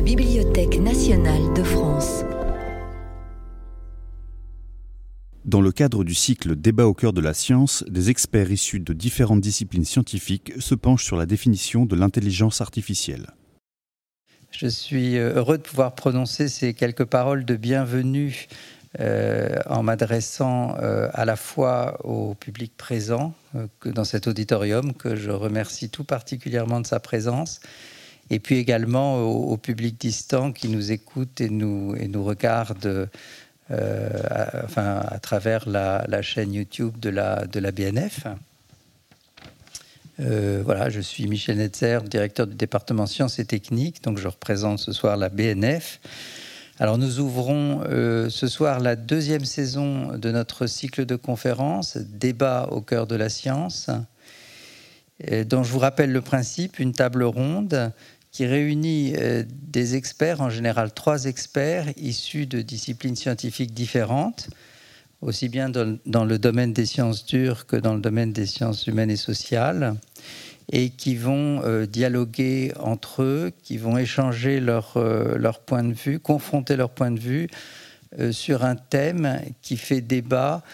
la Bibliothèque nationale de France. Dans le cadre du cycle Débat au cœur de la science, des experts issus de différentes disciplines scientifiques se penchent sur la définition de l'intelligence artificielle. Je suis euh, heureux de pouvoir prononcer ces quelques paroles de bienvenue euh, en m'adressant euh, à la fois au public présent que dans cet auditorium, que je remercie tout particulièrement de sa présence, et puis également au, public distant qui nous écoute et nous, et nous regarde à, enfin, à travers la, la, chaîne YouTube de la, de la BNF. Euh, voilà, je suis Michel Netzer, directeur du département sciences et techniques, donc je représente ce soir la BNF. Alors nous ouvrons euh, ce soir la deuxième saison de notre cycle de conférences, Débat au cœur de la science, dont je vous rappelle le principe, une table ronde qui réunit euh, des experts, en général trois experts issus de disciplines scientifiques différentes, aussi bien dans, le domaine des sciences dures que dans le domaine des sciences humaines et sociales, et qui vont euh, dialoguer entre eux, qui vont échanger leur, euh, leur point de vue, confronter leur point de vue sur un thème qui fait débat,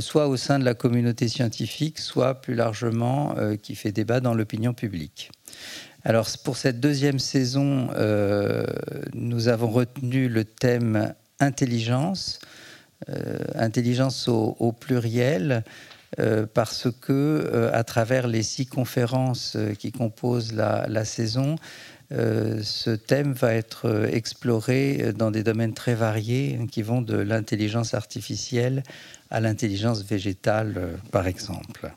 soit au sein de la communauté scientifique, soit plus largement qui fait débat dans l'opinion publique. Alors pour cette deuxième saison, nous avons retenu le thème intelligence euh, intelligence au, pluriel, euh, parce que euh, à travers les six conférences qui composent la, saison, ce thème va être exploré dans des domaines très variés qui vont de l'intelligence artificielle à l'intelligence végétale, par exemple.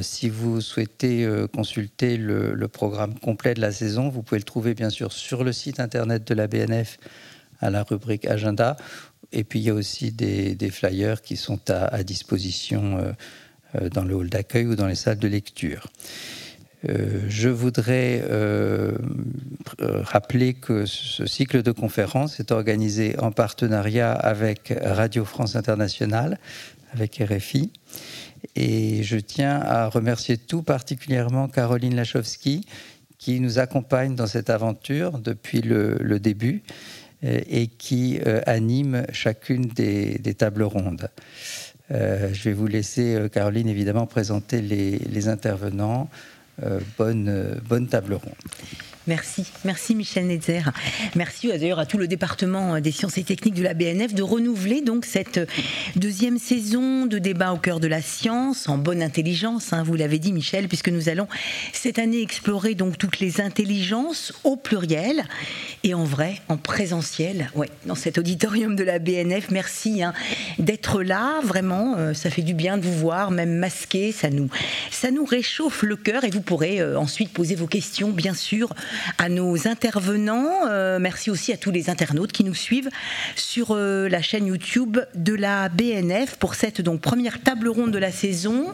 Si vous souhaitez consulter le, programme complet de la saison, vous pouvez le trouver bien sûr sur le site internet de la BNF à la rubrique Agenda et puis il y a aussi des, flyers qui sont à, disposition euh, euh, dans le hall d'accueil ou dans les salles de lecture. Euh, je voudrais rappeler que ce cycle de conférences est organisé en partenariat avec Radio France Internationale, avec RFI. Et je tiens à remercier tout particulièrement Caroline Lachowski, qui nous accompagne dans cette aventure depuis le début euh, et qui euh, anime chacune des, tables rondes. Euh, je vais vous laisser, Caroline, évidemment, présenter les, intervenants. bonne, bonne table ronde. Merci, merci Michel Netzer. Merci d'ailleurs à tout le département des sciences et techniques de la BNF de renouveler donc cette deuxième saison de débat au cœur de la science en bonne intelligence. Hein, vous l'avez dit Michel, puisque nous allons cette année explorer donc toutes les intelligences au pluriel et en vrai, en présentiel, dans cet auditorium de la BNF. Merci hein, d'être là, vraiment, euh, ça fait du bien de vous voir, même masqué, ça nous, ça nous réchauffe le cœur et vous pourrez euh, ensuite poser vos questions, bien sûr à nos intervenants. Euh, merci aussi à tous les internautes qui nous suivent sur euh, la chaîne YouTube de la BNF pour cette donc première table ronde de la saison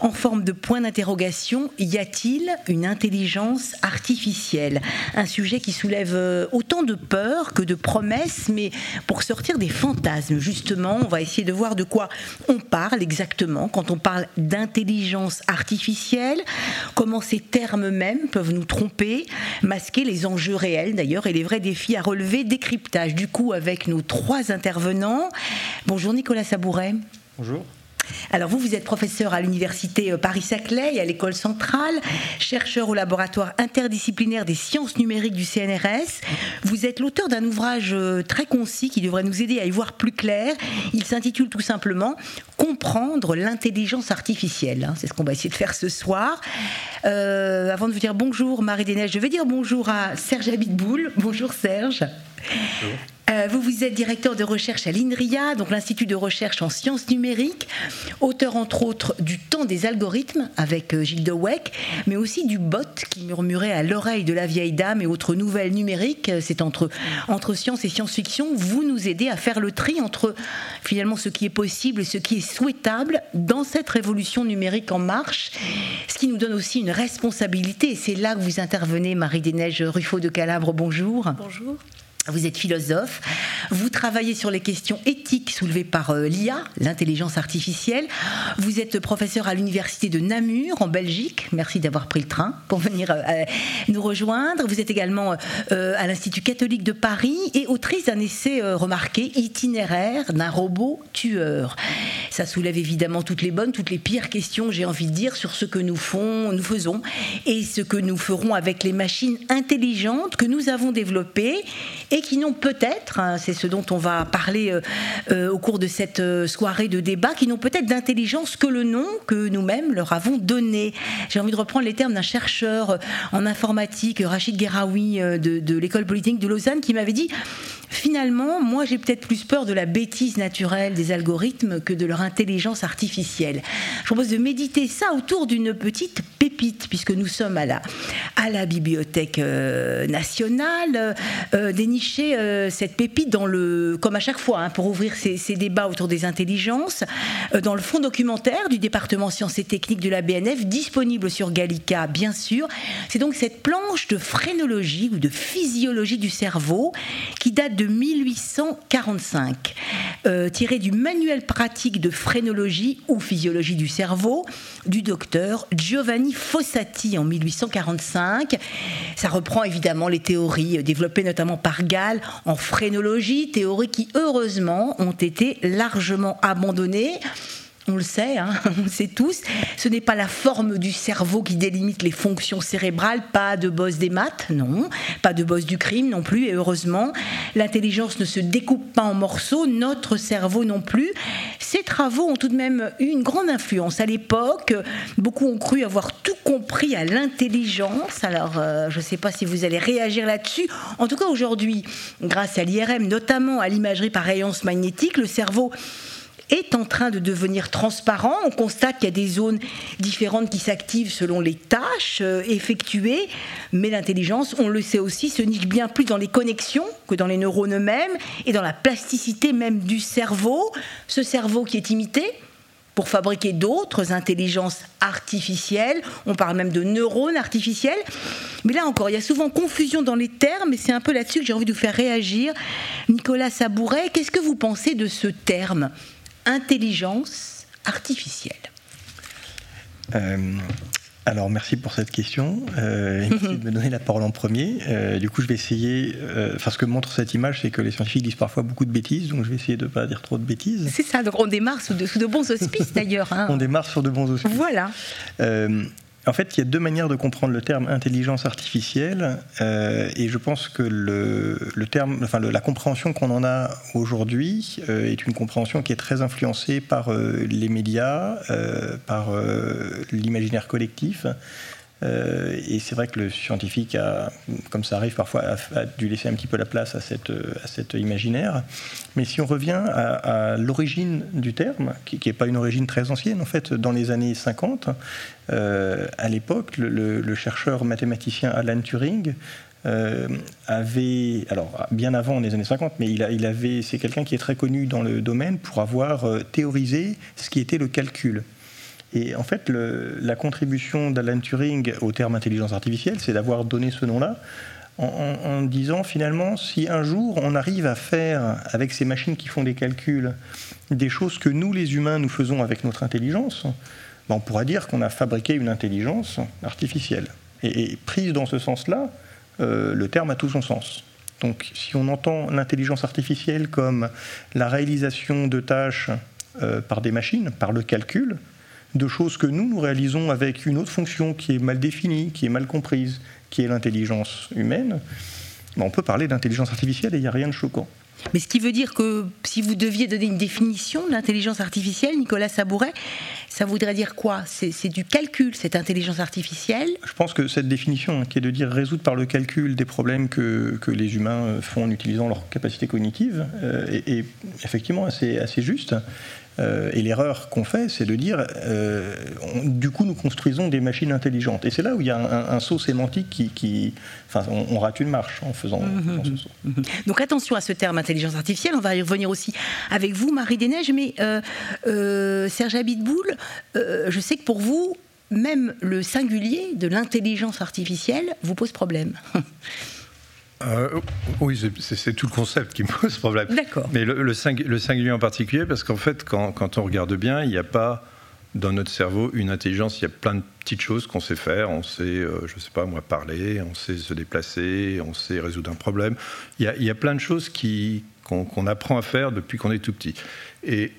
en forme de point d'interrogation. Y a-t-il une intelligence artificielle? Un sujet qui soulève euh, autant de peur que de promesses, mais pour sortir des fantasmes, justement, on va essayer de voir de quoi on parle exactement quand on parle d'intelligence artificielle, comment ces termes même peuvent nous tromper, masquer les enjeux réels d'ailleurs et les vrais défis à relever. Décryptage du coup avec nos trois intervenants. Bonjour Nicolas Sabouret. Bonjour. Alors vous, vous êtes professeur à l'université euh, Paris-Saclay à l'école centrale, chercheur au laboratoire interdisciplinaire des sciences numériques du CNRS. Vous êtes l'auteur d'un ouvrage euh, très concis qui devrait nous aider à y voir plus clair. Il s'intitule tout simplement Comprendre l'intelligence artificielle. Hein. C'est ce qu'on va essayer de faire ce soir. Euh, avant de vous dire bonjour Marie Desneiges, je vais dire bonjour à Serge Abitboul. Bonjour Serge. Bonjour. Euh, vous, vous êtes directeur de recherche à l'INRIA, donc l'Institut de recherche en sciences numériques, auteur entre autres du Temps des algorithmes avec euh, Gilles Weck, mais aussi du bot qui murmurait à l'oreille de la vieille dame et autres nouvelles numériques. Euh, c'est entre, entre science et science-fiction. Vous nous aidez à faire le tri entre finalement ce qui est possible et ce qui est souhaitable dans cette révolution numérique en marche, ce qui nous donne aussi une responsabilité. Et c'est là que vous intervenez, Marie des Neiges Ruffo de Calabre. Bonjour. Bonjour. Vous êtes philosophe, vous travaillez sur les questions éthiques soulevées par euh, l'IA, l'intelligence artificielle. Vous êtes professeur à l'université de Namur en Belgique. Merci d'avoir pris le train pour venir euh, euh, nous rejoindre. Vous êtes également à l'Institut catholique de Paris et autrice d'un essai remarqué, itinéraire d'un robot tueur. Ça soulève évidemment toutes les bonnes, toutes les pires questions, j'ai envie de dire, sur ce que nous, nous faisons et ce que nous ferons avec les machines intelligentes que nous avons développées qui n'ont peut-être, hein, c'est ce dont on va parler euh, euh, au cours de cette euh, soirée de débat, qui n'ont peut-être d'intelligence que le nom que nous-mêmes leur avons donné. J'ai envie de reprendre les termes d'un chercheur en informatique, Rachid Gueraoui de, de l'école politique de Lausanne, qui m'avait dit finalement, moi j'ai peut-être plus peur de la bêtise naturelle des algorithmes que de leur intelligence artificielle. Je propose de méditer ça autour d'une petite pépite, puisque nous sommes à la, à la Bibliothèque nationale, dénicher euh, cette pépite dans le, comme à chaque fois, hein, pour ouvrir ces, débats autour des intelligences, euh, dans le fond documentaire du département sciences et techniques de la BNF, disponible sur Gallica, bien sûr. C'est donc cette planche de phrénologie ou de physiologie du cerveau qui date de 1845, euh, tirée du manuel pratique de phrénologie ou physiologie du cerveau du docteur Giovanni Fossati en 1845. Ça reprend évidemment les théories développées notamment par en phrénologie, théories qui heureusement ont été largement abandonnées on le sait, hein, on le sait tous, ce n'est pas la forme du cerveau qui délimite les fonctions cérébrales, pas de boss des maths, non, pas de boss du crime non plus, et heureusement, l'intelligence ne se découpe pas en morceaux, notre cerveau non plus. Ces travaux ont tout de même eu une grande influence. À l'époque, beaucoup ont cru avoir tout compris à l'intelligence, alors euh, je ne sais pas si vous allez réagir là-dessus. En tout cas, aujourd'hui, grâce à l'IRM, notamment à l'imagerie par rayonnement magnétique, le cerveau est en train de devenir transparent. On constate qu'il y a des zones différentes qui s'activent selon les tâches euh, effectuées, mais l'intelligence, on le sait aussi, se niche bien plus dans les connexions que dans les neurones eux-mêmes et dans la plasticité même du cerveau. Ce cerveau qui est imité pour fabriquer d'autres intelligences artificielles. On parle même de neurones artificiels. Mais là encore, il y a souvent confusion dans les termes et c'est un peu là-dessus que j'ai envie de vous faire réagir. Nicolas Sabouret, qu'est-ce que vous pensez de ce terme? Intelligence artificielle euh, alors merci pour cette question. Euh, merci de me donner la parole en premier. Euh, du coup, je vais essayer. enfin, ce que montre cette image, c'est que les scientifiques disent parfois beaucoup de bêtises, donc je vais essayer de ne pas dire trop de bêtises. C'est ça. Donc on démarre sous de, de bons auspices d'ailleurs. Hein. on démarre sur de bons auspices. Voilà. En fait, il y a deux manières de comprendre le terme intelligence artificielle, euh, et je pense que le, terme, enfin la compréhension qu'on en a aujourd'hui euh, est une compréhension qui est très influencée par euh, les médias, par l'imaginaire collectif. Euh, et c'est vrai que le scientifique, comme ça arrive parfois, a, dû laisser un petit peu la place à cet imaginaire. Mais si on revient à, l'origine du terme, qui n'est pas une origine très ancienne, en fait, dans les années 50, euh, à l'époque, le, chercheur mathématicien Alan Turing euh, avait, alors bien avant les années 50, mais il avait, c'est quelqu'un qui est très connu dans le domaine pour avoir théorisé ce qui était le calcul. Et en fait, la contribution d'Alan Turing au terme intelligence artificielle, c'est d'avoir donné ce nom-là en, disant finalement, si un jour on arrive à faire avec ces machines qui font des calculs des choses que nous, les humains, nous faisons avec notre intelligence, ben, on pourra dire qu'on a fabriqué une intelligence artificielle. Et, prise dans ce sens-là, euh, le terme a tout son sens. Donc si on entend l'intelligence artificielle comme la réalisation de tâches euh, par des machines, par le calcul, de choses que nous, nous réalisons avec une autre fonction qui est mal définie, qui est mal comprise, qui est l'intelligence humaine, on peut parler d'intelligence artificielle et il n'y a rien de choquant. Mais ce qui veut dire que si vous deviez donner une définition de l'intelligence artificielle, Nicolas Sabouret, ça voudrait dire quoi? C'est du calcul, cette intelligence artificielle? Je pense que cette définition, hein, qui est de dire résoudre par le calcul des problèmes que, que les humains font en utilisant leur capacité cognitive, euh, est, effectivement assez, assez juste. Euh, et l'erreur qu'on fait, c'est de dire, euh, du coup, nous construisons des machines intelligentes. Et c'est là où il y a un, saut sémantique qui, enfin, on, rate une marche en faisant, mhm, ce saut. Mhm. Donc attention à ce terme intelligence artificielle. On va y revenir aussi avec vous, Marie Desneiges. Mais euh, Serge Abitboul, je sais que pour vous, même le singulier de l'intelligence artificielle vous pose problème. euh, oui, c'est tout le concept qui me pose problème. D'accord. Mais le, le, singulier en particulier, parce qu'en fait, quand, quand, on regarde bien, il n'y a pas dans notre cerveau une intelligence. Il y a plein de petites choses qu'on sait faire. On sait, euh, je ne sais pas moi, parler, on sait se déplacer, on sait résoudre un problème. Il y a, il y a plein de choses qu'on apprend à faire depuis qu'on est tout petit. Et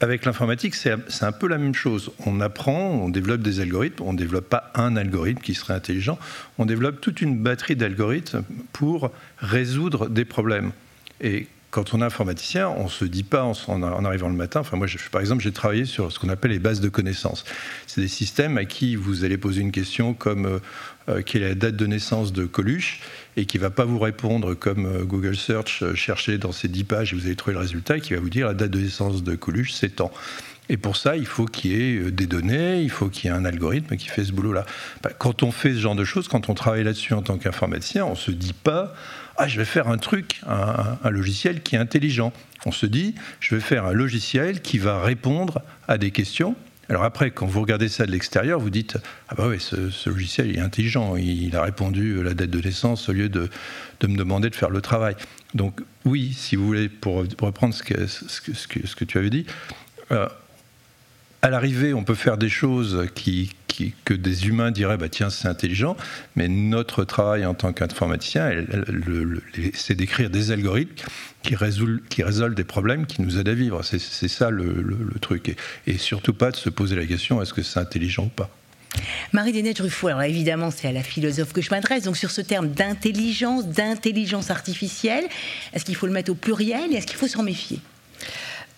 avec l'informatique, c'est un peu la même chose. On apprend, on développe des algorithmes, on ne développe pas un algorithme qui serait intelligent, on développe toute une batterie d'algorithmes pour résoudre des problèmes. Et quand on est informaticien, on ne se dit pas en, arrivant le matin. Enfin, moi, par exemple, j'ai travaillé sur ce qu'on appelle les bases de connaissances. C'est des systèmes à qui vous allez poser une question comme euh, euh, quelle est la date de naissance de Coluche et qui va pas vous répondre comme euh, Google Search, chercher dans ces 10 pages et vous allez trouver le résultat, et qui va vous dire la date de naissance de Coluche, c'est temps. Et pour ça, il faut qu'il y ait des données, il faut qu'il y ait un algorithme qui fait ce boulot-là. Bah, quand on fait ce genre de choses, quand on travaille là-dessus en tant qu'informaticien, on ne se dit pas ah, je vais faire un truc, un, logiciel qui est intelligent. On se dit, je vais faire un logiciel qui va répondre à des questions. Alors après, quand vous regardez ça de l'extérieur, vous dites, ah bah oui, ce, logiciel est intelligent, il, a répondu la date de naissance au lieu de, de, me demander de faire le travail. Donc oui, si vous voulez, pour, reprendre ce que, ce, que, ce que, tu avais dit, euh, à l'arrivée, on peut faire des choses que des humains diraient bah, tiens, c'est intelligent, mais notre travail en tant qu'informaticien, c'est d'écrire des algorithmes qui résolvent, des problèmes qui nous aident à vivre. C'est ça le, truc. Et, surtout pas de se poser la question est-ce que c'est intelligent ou pas? Marie Dénette Ruffo, alors évidemment c'est à la philosophe que je m'adresse, donc sur ce terme d'intelligence, d'intelligence artificielle, est-ce qu'il faut le mettre au pluriel et est-ce qu'il faut s'en méfier?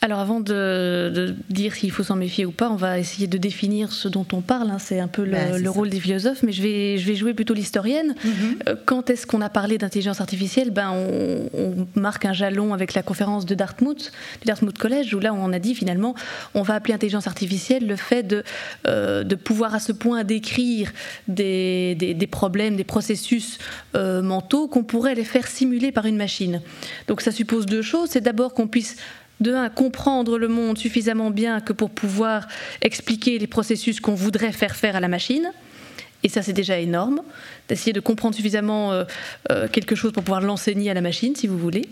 Alors avant de, dire s'il faut s'en méfier ou pas, on va essayer de définir ce dont on parle. Hein. C'est un peu le, bah, rôle des philosophes, mais je vais, je vais jouer plutôt l'historienne. Mhm. Euh, quand est-ce qu'on a parlé d'intelligence artificielle? Ben, on, marque un jalon avec la conférence de Dartmouth, du Dartmouth College, où là on a dit finalement on va appeler intelligence artificielle le fait de, euh, de pouvoir à ce point décrire des, des, problèmes, des processus euh, mentaux qu'on pourrait les faire simuler par une machine. Donc ça suppose deux choses. C'est d'abord qu'on puisse de un, comprendre le monde suffisamment bien que pour pouvoir expliquer les processus qu'on voudrait faire faire à la machine. Et ça, c'est déjà énorme, d'essayer de comprendre suffisamment euh, euh, quelque chose pour pouvoir l'enseigner à la machine, si vous voulez.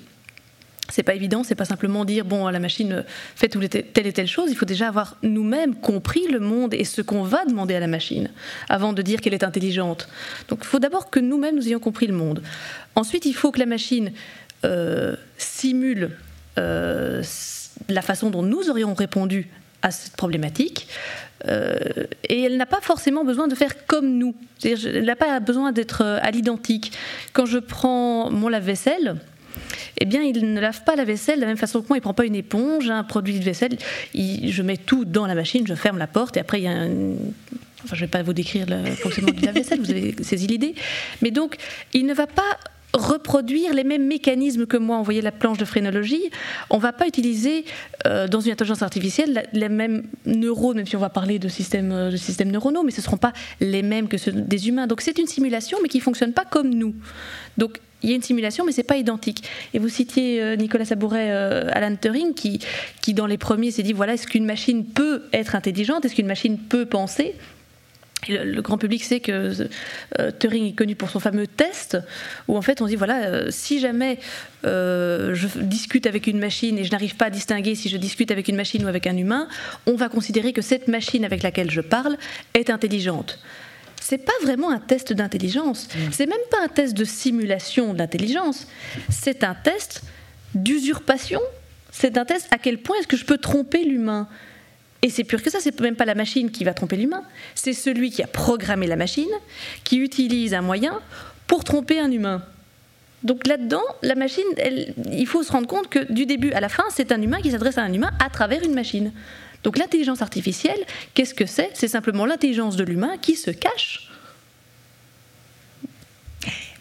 C'est pas évident, c'est pas simplement dire bon la machine fait telle et telle chose. Il faut déjà avoir nous-mêmes compris le monde et ce qu'on va demander à la machine avant de dire qu'elle est intelligente. Donc il faut d'abord que nous-mêmes nous ayons compris le monde. Ensuite, il faut que la machine euh, simule euh, la façon dont nous aurions répondu à cette problématique. Euh, et elle n'a pas forcément besoin de faire comme nous. Elle n'a pas besoin d'être euh, à l'identique. Quand je prends mon lave-vaisselle, eh bien, il ne lave pas la vaisselle de la même façon que moi. Il ne prend pas une éponge, un produit de vaisselle. je mets tout dans la machine, je ferme la porte et après, il y a un, Enfin, je ne vais pas vous décrire le fonctionnement du lave-vaisselle, vous avez saisi l'idée. Mais donc, il ne va pas reproduire les mêmes mécanismes que moi. On voyait la planche de phrénologie. On ne va pas utiliser euh, dans une intelligence artificielle les mêmes neurones, même si on va parler de systèmes, euh, de neuronaux, mais ce ne seront pas les mêmes que ceux des humains. Donc c'est une simulation, mais qui ne fonctionne pas comme nous. Donc il y a une simulation, mais ce n'est pas identique. Et vous citiez euh, Nicolas Sabouret, Alan Turing, qui, qui dans les premiers s'est dit voilà, est-ce qu'une machine peut être intelligente? Est-ce qu'une machine peut penser? Le, grand public sait que euh, Turing est connu pour son fameux test, où en fait on dit voilà, euh, si jamais euh, je discute avec une machine et je n'arrive pas à distinguer si je discute avec une machine ou avec un humain, on va considérer que cette machine avec laquelle je parle est intelligente. C'est pas vraiment un test d'intelligence, mmh. c'est même pas un test de simulation d'intelligence, c'est un test d'usurpation, c'est un test à quel point est-ce que je peux tromper l'humain? Et c'est pur que ça, c'est même pas la machine qui va tromper l'humain, c'est celui qui a programmé la machine, qui utilise un moyen pour tromper un humain. Donc là-dedans, la machine, il faut se rendre compte que du début à la fin, c'est un humain qui s'adresse à un humain à travers une machine. Donc l'intelligence artificielle, qu'est-ce que c'est? C'est simplement l'intelligence de l'humain qui se cache.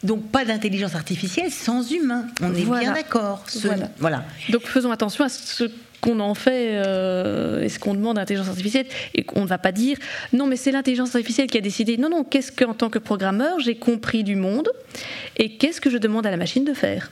Donc pas d'intelligence artificielle sans humain. On est bien d'accord. Voilà. voilà. Donc faisons attention à ce qu'on en fait euh, et ce qu'on demande à l'intelligence artificielle et qu'on ne va pas dire non mais c'est l'intelligence artificielle qui a décidé. Non non qu'est-ce qu'en tant que programmeur j'ai compris du monde et qu'est-ce que je demande à la machine de faire?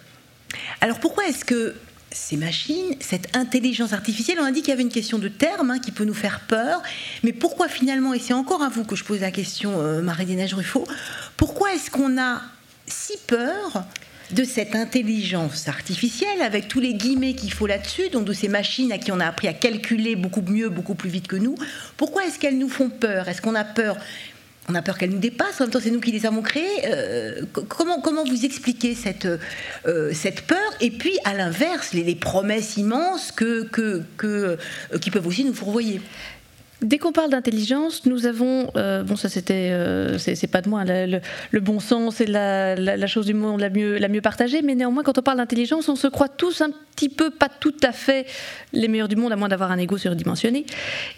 Alors pourquoi est-ce que ces machines, cette intelligence artificielle, on a dit qu'il y avait une question de terme hein, qui peut nous faire peur, mais pourquoi finalement, et c'est encore à vous que je pose la question, euh, Marie-Dénage Ruffo, pourquoi est-ce qu'on a si peur de cette intelligence artificielle, avec tous les guillemets qu'il faut là-dessus, donc de ces machines à qui on a appris à calculer beaucoup mieux, beaucoup plus vite que nous, pourquoi est-ce qu'elles nous font peur? Est-ce qu'on a peur? On a peur qu'elles nous dépassent, en même temps c'est nous qui les avons créées. Euh, comment, comment vous expliquez cette, euh, cette peur? Et puis à l'inverse, les, promesses immenses que, que, que, qui peuvent aussi nous fourvoyer Dès qu'on parle d'intelligence, nous avons, euh, bon ça c'était, euh, c'est pas de moi, le, bon sens et la, la, chose du monde la mieux, la mieux partagée, mais néanmoins quand on parle d'intelligence, on se croit tous un petit peu, pas tout à fait les meilleurs du monde, à moins d'avoir un ego surdimensionné,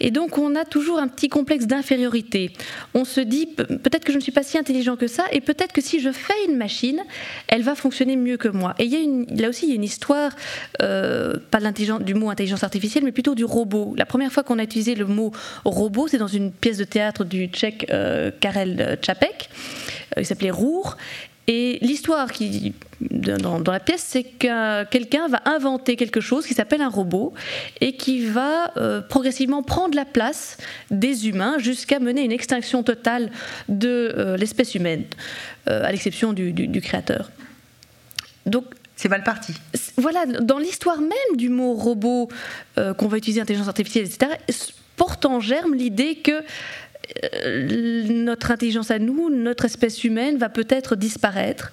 et donc on a toujours un petit complexe d'infériorité. On se dit peut-être que je ne suis pas si intelligent que ça, et peut-être que si je fais une machine, elle va fonctionner mieux que moi. Et y a une, là aussi il y a une histoire, euh, pas du mot intelligence artificielle, mais plutôt du robot. La première fois qu'on a utilisé le mot robot. C'est dans une pièce de théâtre du tchèque euh, Karel Čapek. Euh, il s'appelait Rour. Et l'histoire qui, dans, la pièce, c'est que quelqu'un va inventer quelque chose qui s'appelle un robot et qui va euh, progressivement prendre la place des humains jusqu'à mener une extinction totale de l'espèce humaine, à l'exception du, du, créateur. Donc, c'est mal parti. Voilà, dans l'histoire même du mot robot qu'on va utiliser, intelligence artificielle, etc., porte en germe l'idée que euh, notre intelligence à nous, notre espèce humaine va peut-être disparaître.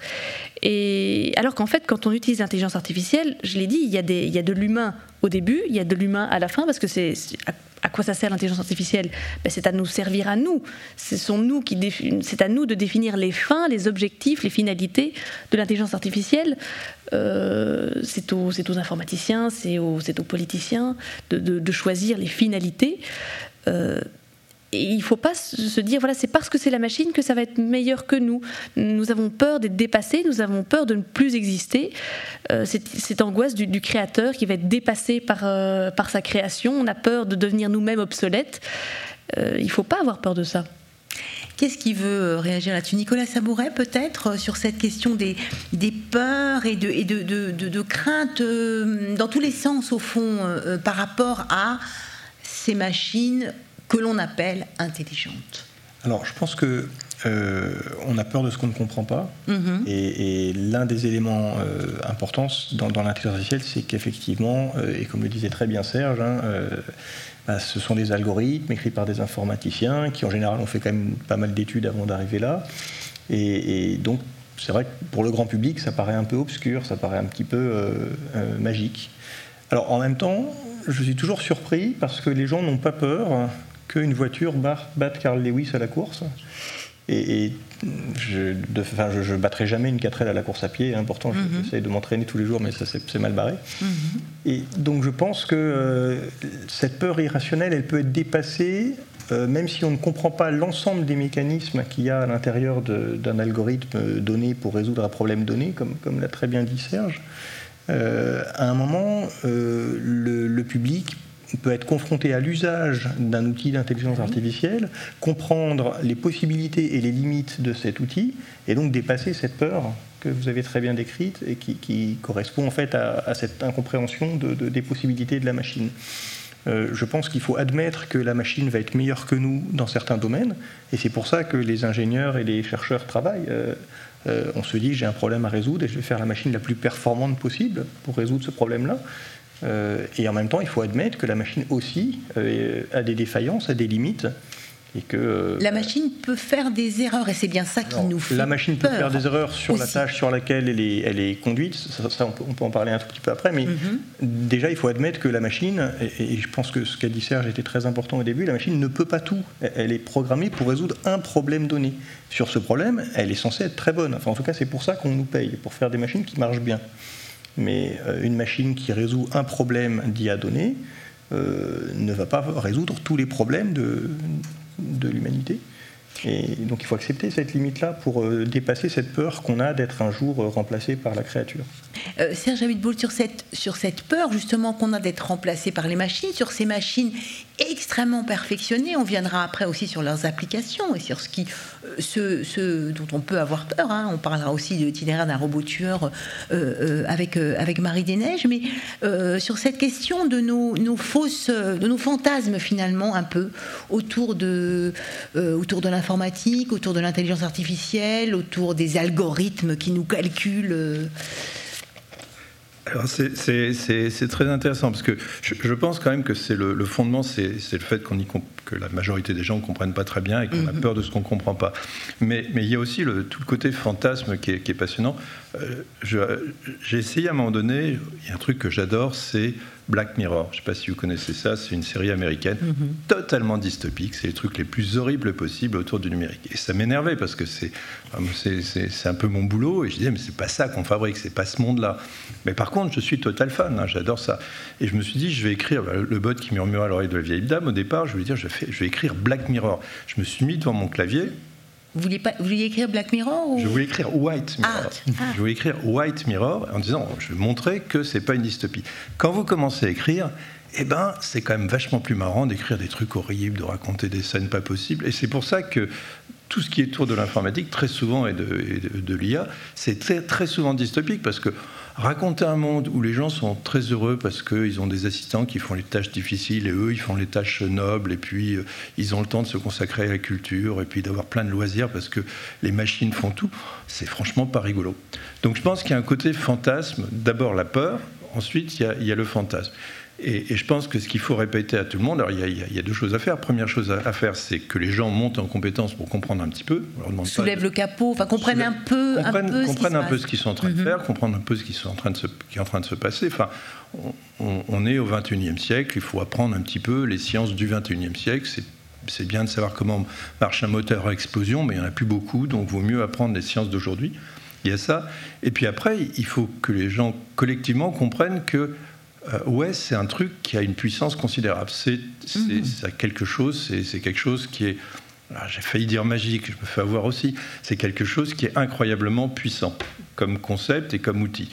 Et alors qu'en fait, quand on utilise l'intelligence artificielle, je l'ai dit, il y, a il y a de l'humain au début, il y a de l'humain à la fin, parce que c'est à quoi ça sert l'intelligence artificielle ben, C'est à nous servir à nous. C'est à nous de définir les fins, les objectifs, les finalités de l'intelligence artificielle. Euh, c'est aux, informaticiens, c'est aux, politiciens de, de, choisir les finalités. Euh, il ne faut pas se dire, voilà, c'est parce que c'est la machine que ça va être meilleur que nous. Nous avons peur d'être dépassés, nous avons peur de ne plus exister. Euh, cette angoisse du, créateur qui va être dépassé par, par sa création. On a peur de devenir nous-mêmes obsolètes. il ne faut pas avoir peur de ça. Qu'est-ce qui veut euh, réagir là-dessus? Nicolas Sabouret, peut-être, euh, sur cette question des, des peurs et de, et de, de, craintes euh, dans tous les sens, au fond, par rapport à ces machines que l'on appelle intelligentes Alors, je pense que on a peur de ce qu'on ne comprend pas. Mm-hmm. Et, l'un des éléments importants dans, dans l'intelligence artificielle, c'est qu'effectivement, et comme le disait très bien Serge, hein, bah, ce sont des algorithmes écrits par des informaticiens qui en général ont fait quand même pas mal d'études avant d'arriver là. Et, donc c'est vrai que pour le grand public, ça paraît un peu obscur, ça paraît un petit peu euh, euh, magique. Alors en même temps, je suis toujours surpris parce que les gens n'ont pas peur qu'une voiture batte Carl Lewis à la course. Et, je ne battrai jamais une 4L à la course à pied, hein, pourtant mhm. j'essaie de m'entraîner tous les jours, mais ça c'est mal barré. Mhm. Et donc je pense que euh, cette peur irrationnelle, elle peut être dépassée, euh, même si on ne comprend pas l'ensemble des mécanismes qu'il y a à l'intérieur d'un algorithme donné pour résoudre un problème donné, comme, comme l'a très bien dit Serge. Euh, à un moment, le, le public peut être confronté à l'usage d'un outil d'intelligence artificielle, comprendre les possibilités et les limites de cet outil, et donc dépasser cette peur que vous avez très bien décrite et qui, correspond en fait à, cette incompréhension de, des possibilités de la machine. Euh, je pense qu'il faut admettre que la machine va être meilleure que nous dans certains domaines, et c'est pour ça que les ingénieurs et les chercheurs travaillent. Euh, euh, on se dit j'ai un problème à résoudre et je vais faire la machine la plus performante possible pour résoudre ce problème-là. Euh, et en même temps, il faut admettre que la machine aussi euh, a des défaillances, a des limites. Et que, euh, la machine peut faire des erreurs et c'est bien ça qui nous fait La machine peut faire des erreurs sur la tâche sur laquelle elle est, elle est conduite, ça, on, peut, en parler un tout petit peu après, mais mhm. déjà il faut admettre que la machine, et, je pense que ce qu'a dit Serge était très important au début, la machine ne peut pas tout. Elle est programmée pour résoudre un problème donné. Sur ce problème, elle est censée être très bonne. Enfin en tout cas c'est pour ça qu'on nous paye, pour faire des machines qui marchent bien mais euh, une machine qui résout un problème d'IA donné euh, ne va pas résoudre tous les problèmes de, l'humanité. Et donc il faut accepter cette limite-là pour euh, dépasser cette peur qu'on a d'être un jour remplacé par la créature. Euh, Serge Abitboul, sur cette, sur cette peur justement qu'on a d'être remplacé par les machines, sur ces machines extrêmement perfectionnées, on viendra après aussi sur leurs applications et sur ce, euh, dont on peut avoir peur. Hein. On parlera aussi de l'itinéraire d'un robot tueur euh, avec, Marie des Neiges, mais sur cette question de nos, nos, fausses, de nos fantasmes finalement un peu autour de l'informatique, autour de l'intelligence artificielle, autour des algorithmes qui nous calculent c'est très intéressant parce que je, pense quand même que c'est le, fondement, c'est le fait qu'on que la majorité des gens ne comprennent pas très bien et qu'on a mhm. peur de ce qu'on ne comprend pas. Mais, mais, il y a aussi le, tout le côté fantasme qui est, passionnant. Euh, j'ai essayé à un moment donné, il y a un truc que j'adore, c'est Black Mirror. Je ne sais pas si vous connaissez ça, c'est une série américaine mhm. totalement dystopique. C'est les trucs les plus horribles possibles autour du numérique. Et ça m'énervait parce que c'est un peu mon boulot et je disais mais c'est pas ça qu'on fabrique, c'est pas ce monde-là. Mais par contre, je suis total fan, hein, j'adore ça. Et je me suis dit je vais écrire le bot qui murmure à l'oreille de la vieille dame. Au départ, je vais dire je vais, je vais écrire Black Mirror. Je me suis mis devant mon clavier vous vouliez, pas, vous écrire Black Mirror Je voulais écrire White Mirror. Ah, ah. Je voulais écrire White Mirror en disant je vais montrer que c'est pas une dystopie. Quand vous commencez à écrire, eh ben, c'est quand même vachement plus marrant d'écrire des trucs horribles, de raconter des scènes pas possibles. Et c'est pour ça que tout ce qui est autour de l'informatique, très souvent, et de, l'IA, c'est très, très souvent dystopique parce que raconter un monde où les gens sont très heureux parce qu'ils ont des assistants qui font les tâches difficiles et eux, ils font les tâches nobles et puis euh, ils ont le temps de se consacrer à la culture et puis d'avoir plein de loisirs parce que les machines font tout, c'est franchement pas rigolo. Donc je pense qu'il y a un côté fantasme, d'abord la peur, ensuite il y a le fantasme. Et, je pense que ce qu'il faut répéter à tout le monde, alors il y, a, deux choses à faire. Première chose à, faire, c'est que les gens montent en compétence pour comprendre un petit peu. Soulève le capot, enfin comprennent un peu, comprennent, un peu, comprennent un peu ce qu'ils sont en train de mhm. faire, comprendre un peu ce qui, sont en train de se, qui est en train de se passer. Enfin, on, est au 21e siècle, il faut apprendre un petit peu les sciences du 21e siècle. C'est bien de savoir comment marche un moteur à explosion, mais il n'y en a plus beaucoup, donc il vaut mieux apprendre les sciences d'aujourd'hui. Il y a ça. Et puis après, il faut que les gens collectivement comprennent que ouais, c'est un truc qui a une puissance considérable. C'est mhm. quelque chose, c'est quelque chose qui est, ah, j'ai failli dire magique, je me fais avoir aussi, c'est quelque chose qui est incroyablement puissant comme concept et comme outil.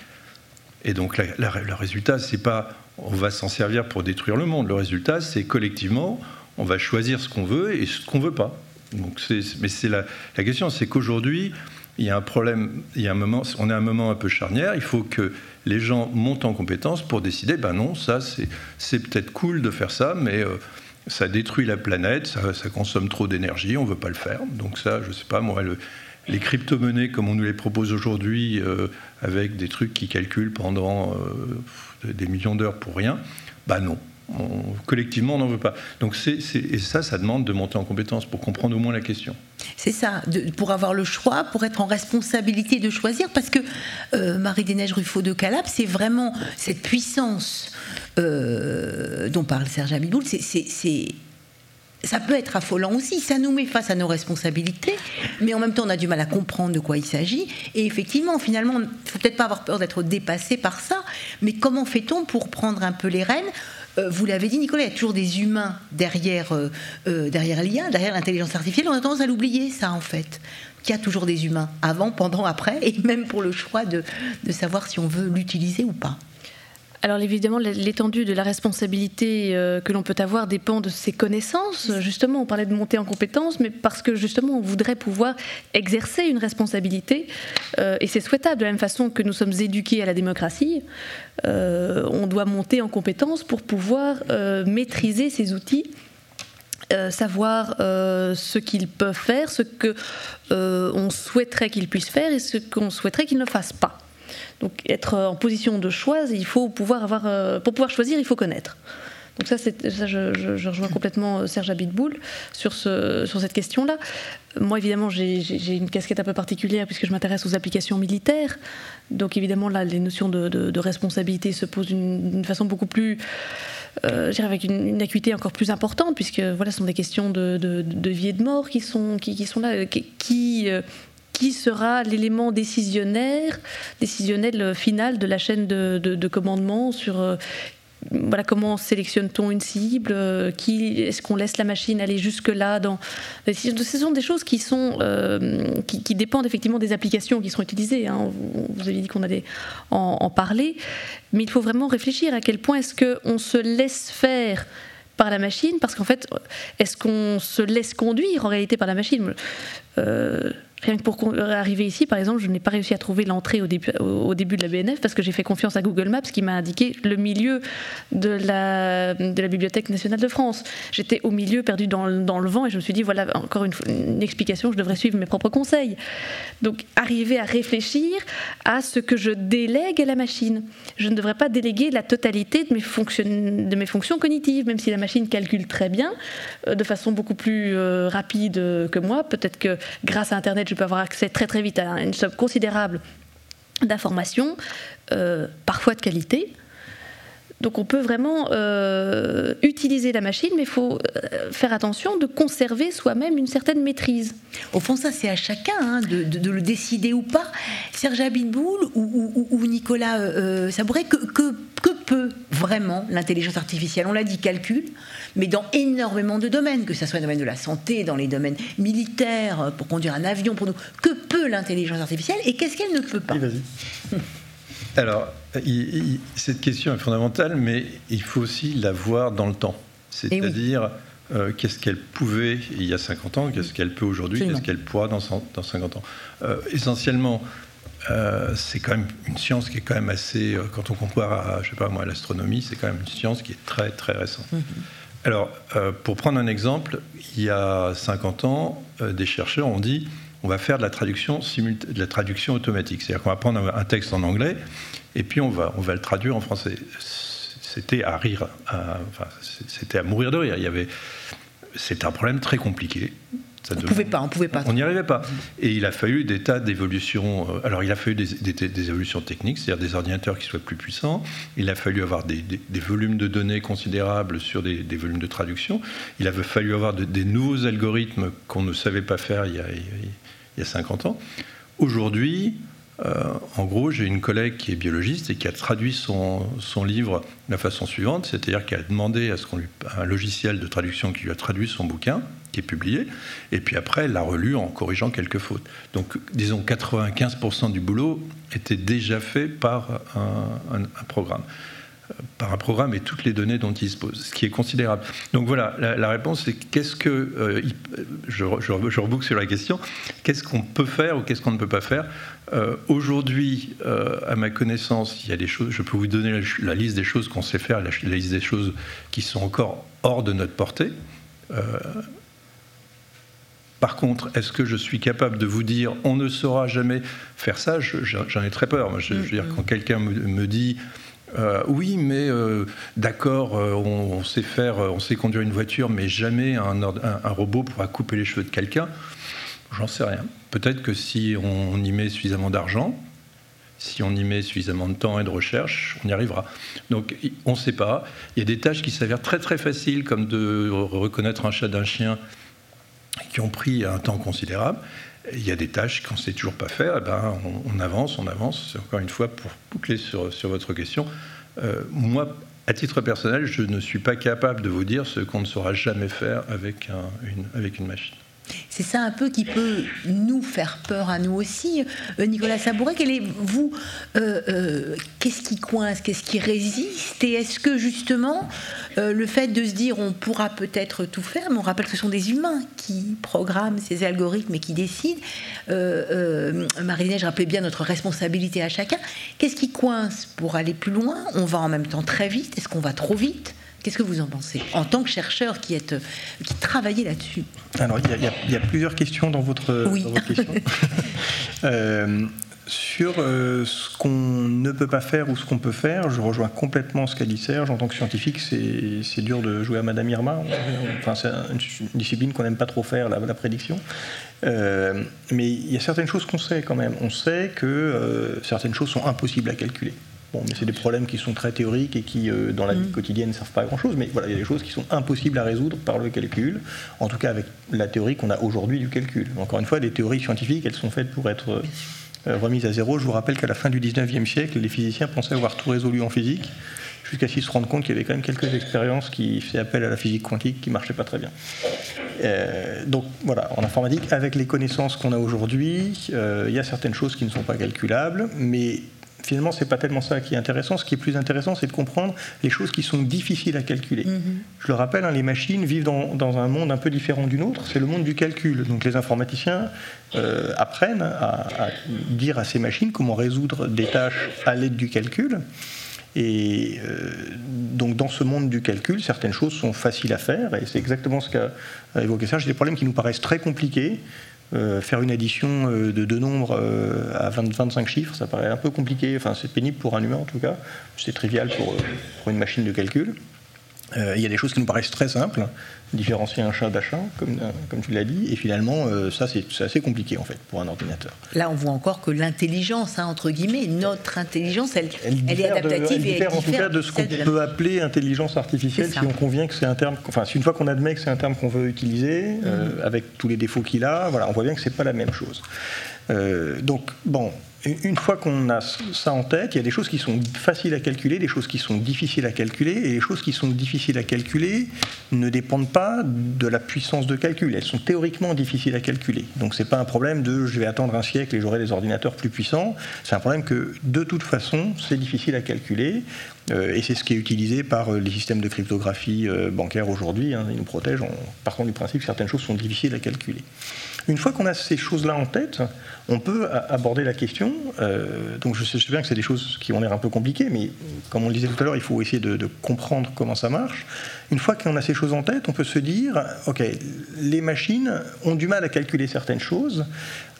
Et donc le résultat, c'est pas on va s'en servir pour détruire le monde. Le résultat, c'est collectivement, on va choisir ce qu'on veut et ce qu'on veut pas. Donc mais c'est la, la question, c'est qu'aujourd'hui, il y a un problème, il y a un moment, on est à un moment un peu charnière. Il faut que les gens montent en compétence pour décider, ben non, ça c'est peut-être cool de faire ça, mais euh, ça détruit la planète, ça, consomme trop d'énergie, on ne veut pas le faire. Donc ça, je ne sais pas, moi, les crypto-monnaies comme on nous les propose aujourd'hui, euh, avec des trucs qui calculent pendant euh, des millions d'heures pour rien, ben non, collectivement, on n'en veut pas. Donc c'est, et ça, ça demande de monter en compétence pour comprendre au moins la question. C'est ça, pour avoir le choix, pour être en responsabilité de choisir, parce que euh, Marie des Neiges Ruffo de Calab, c'est vraiment cette puissance euh, dont parle Serge Abiboul, c'est, ça peut être affolant aussi, ça nous met face à nos responsabilités, mais en même temps on a du mal à comprendre de quoi il s'agit. Et effectivement, finalement, il faut peut-être pas avoir peur d'être dépassé par ça, mais comment fait-on pour prendre un peu les rênes vous l'avez dit, Nicolas, il y a toujours des humains derrière, euh, euh, derrière l'IA, derrière l'intelligence artificielle. On a tendance à l'oublier, ça, en fait. Qu'il y a toujours des humains, avant, pendant, après, et même pour le choix de savoir si on veut l'utiliser ou pas. Alors évidemment, l'étendue de la responsabilité euh, que l'on peut avoir dépend de ses connaissances. Justement, on parlait de monter en compétences, mais parce que justement, on voudrait pouvoir exercer une responsabilité, euh, et c'est souhaitable de la même façon que nous sommes éduqués à la démocratie, euh, on doit monter en compétences pour pouvoir maîtriser ces outils. savoir ce qu'ils peuvent faire, ce que souhaiterait qu'ils puissent faire et ce qu'on souhaiterait qu'ils ne fassent pas. Donc être en position de choix, il faut pouvoir avoir, euh, pour pouvoir choisir, il faut connaître. Donc ça, ça je, rejoins complètement euh, Serge Abitboul sur, ce, sur cette question-là. Moi, évidemment, j'ai une casquette un peu particulière puisque je m'intéresse aux applications militaires. Donc évidemment, là, les notions de, responsabilité se posent d'une façon beaucoup plus... Euh, avec une, acuité encore plus importante, puisque voilà, ce sont des questions de, vie et de mort qui sont, qui, sont là, qui qui sera l'élément décisionnaire, décisionnel final de la chaîne de, commandement sur euh, comment sélectionne-t-on une cible qui, Est-ce qu'on laisse la machine aller jusque-là. Ce sont des choses qui, dépendent effectivement des applications qui seront utilisées. Hein. Vous, avez dit qu'on allait en, parler. Mais il faut vraiment réfléchir à quel point est-ce qu'on se laisse faire par la machine, parce qu'en fait, est-ce qu'on se laisse conduire en réalité par la machine? Euh, Rien que pour arriver ici, par exemple, je n'ai pas réussi à trouver l'entrée au début, au début de la BNF parce que j'ai fait confiance à Google Maps qui m'a indiqué le milieu de la, de la Bibliothèque nationale de France. J'étais au milieu, perdu dans, dans, le vent, et je me suis dit, voilà, encore une, une, explication, je devrais suivre mes propres conseils. Donc, arriver à réfléchir à ce que je délègue à la machine. Je ne devrais pas déléguer la totalité de mes, fonctions, de mes fonctions cognitives, même si la machine calcule très bien, euh, de façon beaucoup plus euh, rapide que moi. Peut-être que grâce à Internet, je peux avoir accès très très vite à une somme considérable d'informations, euh, parfois de qualité. Donc on peut vraiment euh, utiliser la machine, mais il faut euh, faire attention de conserver soi-même une certaine maîtrise. Au fond, ça c'est à chacun hein, de, le décider ou pas. Serge Abitboul ou, ou, Nicolas euh, Sabouret, que, que, que peut vraiment l'intelligence artificielle? On l'a dit, calcul, mais dans énormément de domaines, que ce soit dans le domaine de la santé, dans les domaines militaires, euh, pour conduire un avion, pour nous. Que peut l'intelligence artificielle et qu'est-ce qu'elle ne peut pas? Alors, cette question est fondamentale, mais il faut aussi la voir dans le temps. Eh C'est-à-dire, euh, qu'est-ce qu'elle pouvait il y a 50 ans, qu'est-ce qu'elle peut aujourd'hui, qu'est-ce qu'elle pourra dans, dans 50 ans. Euh, essentiellement, c'est quand même une science qui est quand même assez, quand on compare à, je sais pas moi, l'astronomie, c'est quand même une science qui est très très récente. Mm-hmm. Alors, euh, pour prendre un exemple, il y a 50 ans, euh, des chercheurs ont dit on va faire de la traduction, de la traduction automatique. C'est-à-dire qu'on va prendre un texte en anglais et puis on va, on va le traduire en français. C'était à rire, c'était à mourir de rire. Il y avait, c'est un problème très compliqué on ne pouvait pas, on pouvait pas. On n'y arrivait pas. Et il a fallu des tas d'évolutions. Euh, alors, il a fallu des, évolutions techniques, c'est-à-dire des ordinateurs qui soient plus puissants. Il a fallu avoir des, volumes de données considérables sur des, volumes de traduction. Il a fallu avoir des nouveaux algorithmes qu'on ne savait pas faire il y a, il y a 50 ans. Aujourd'hui, euh, en gros, j'ai une collègue qui est biologiste et qui a traduit son, son livre de la façon suivante, c'est-à-dire qu'elle a demandé à ce qu'on lui, un logiciel de traduction qui lui a traduit son bouquin, est publié, et puis après, l'a relu en corrigeant quelques fautes. Donc, disons, 95% du boulot était déjà fait par un, programme euh, par un programme et toutes les données dont il dispose, ce qui est considérable. Donc voilà, la, réponse c'est qu'est-ce que, euh, je, reboucle sur la question, qu'est-ce qu'on peut faire ou qu'est-ce qu'on ne peut pas faire? Euh, Aujourd'hui, à ma connaissance, il y a des choses, je peux vous donner la, liste des choses qu'on sait faire, la, liste des choses qui sont encore hors de notre portée. Par contre, est-ce que je suis capable de vous dire on ne saura jamais faire ça? J'en ai très peur. je, veux dire, mm, mm. quand quelqu'un me, dit euh, oui, mais euh, d'accord, euh, on, sait faire, on sait conduire une voiture, mais jamais un, robot pourra couper les cheveux de quelqu'un. J'en sais rien. Peut-être que si on y met suffisamment d'argent, si on y met suffisamment de temps et de recherche, on y arrivera. Donc on ne sait pas. Il y a des tâches qui s'avèrent très très faciles, comme de reconnaître un chat d'un chien qui ont pris un temps considérable. Il y a des tâches qu'on ne sait toujours pas faire, eh ben, on, avance, on avance. Encore une fois, pour boucler sur, votre question, euh, moi, à titre personnel, je ne suis pas capable de vous dire ce qu'on ne saura jamais faire avec une machine. C'est ça un peu qui peut nous faire peur à nous aussi. Euh, Nicolas Sabouret, quel est vous euh, euh, Qu'est-ce qui coince Qu'est-ce qui résiste Et est-ce que justement le fait de se dire on pourra peut-être tout faire, mais on rappelle que ce sont des humains qui programment ces algorithmes et qui décident. Marie-Neige rappelait bien notre responsabilité à chacun. Qu'est-ce qui coince pour aller plus loin? On va en même temps très vite? Est-ce qu'on va trop vite? Qu'est-ce que vous en pensez en tant que chercheur qui, êtes, qui travaillez là-dessus? Alors, il y, a plusieurs questions dans votre, oui. question. Euh, sur euh, ce qu'on ne peut pas faire ou ce qu'on peut faire, je rejoins complètement ce qu'a dit Serge. En tant que scientifique, c'est dur de jouer à Madame Irma. Enfin, c'est une discipline qu'on n'aime pas trop faire, la, prédiction. Euh, mais il y a certaines choses qu'on sait quand même. On sait que certaines choses sont impossibles à calculer mais c'est des problèmes qui sont très théoriques et qui, euh, dans la vie mm. quotidienne, ne servent pas à grand-chose. Mais voilà, il y a des choses qui sont impossibles à résoudre par le calcul, en tout cas avec la théorie qu'on a aujourd'hui du calcul. Encore une fois, les théories scientifiques, elles sont faites pour être remise à zéro. Je vous rappelle qu'à la fin du 19e siècle, les physiciens pensaient avoir tout résolu en physique, jusqu'à ce qu'ils se rendent compte qu'il y avait quand même quelques expériences qui faisaient appel à la physique quantique qui ne marchaient pas très bien. donc voilà, en informatique, avec les connaissances qu'on a aujourd'hui, il y a certaines choses qui ne sont pas calculables, mais finalement, ce n'est pas tellement ça qui est intéressant. Ce qui est plus intéressant, c'est de comprendre les choses qui sont difficiles à calculer. Mm-hmm. Je le rappelle, hein, les machines vivent dans, un monde un peu différent du nôtre, c'est le monde du calcul. Donc les informaticiens euh, apprennent à, dire à ces machines comment résoudre des tâches à l'aide du calcul. Et euh, donc dans ce monde du calcul, certaines choses sont faciles à faire, et c'est exactement ce qu'a évoqué Serge. J'ai des problèmes qui nous paraissent très compliqués, euh, faire une addition euh, de deux nombres euh, à 25 chiffres, ça paraît un peu compliqué, enfin c'est pénible pour un humain en tout cas, c'est trivial pour, une machine de calcul. Il y a des choses qui nous paraissent très simples, différencier un chat d'un chat, comme, comme tu l'as dit, et finalement, ça, c'est assez compliqué, en fait, pour un ordinateur. Là, on voit encore que l'intelligence, hein, entre guillemets, notre intelligence, elle, elle, est adaptative elle diffère, en tout cas de ce qu'on peut appeler intelligence artificielle, si on convient que c'est un terme, enfin, si une fois qu'on admet que c'est un terme qu'on veut utiliser, mhm. avec tous les défauts qu'il a, voilà, on voit bien que c'est pas la même chose. donc, bon, une fois qu'on a ça en tête, il y a des choses qui sont faciles à calculer, des choses qui sont difficiles à calculer, et les choses qui sont difficiles à calculer ne dépendent pas de la puissance de calcul. Elles sont théoriquement difficiles à calculer. Donc c'est pas un problème de je vais attendre un siècle et j'aurai des ordinateurs plus puissants. C'est un problème que de toute façon c'est difficile à calculer. Euh, et c'est ce qui est utilisé par euh, les systèmes de cryptographie euh, bancaire aujourd'hui. Hein. ils nous protègent en partant du principe que certaines choses sont difficiles à calculer. Une fois qu'on a ces choses-là en tête, on peut aborder la question. Euh, donc je sais, bien que c'est des choses qui ont l'air un peu compliquées, mais comme on le disait tout à l'heure, il faut essayer de, comprendre comment ça marche. Une fois qu'on a ces choses en tête, on peut se dire, ok, les machines ont du mal à calculer certaines choses,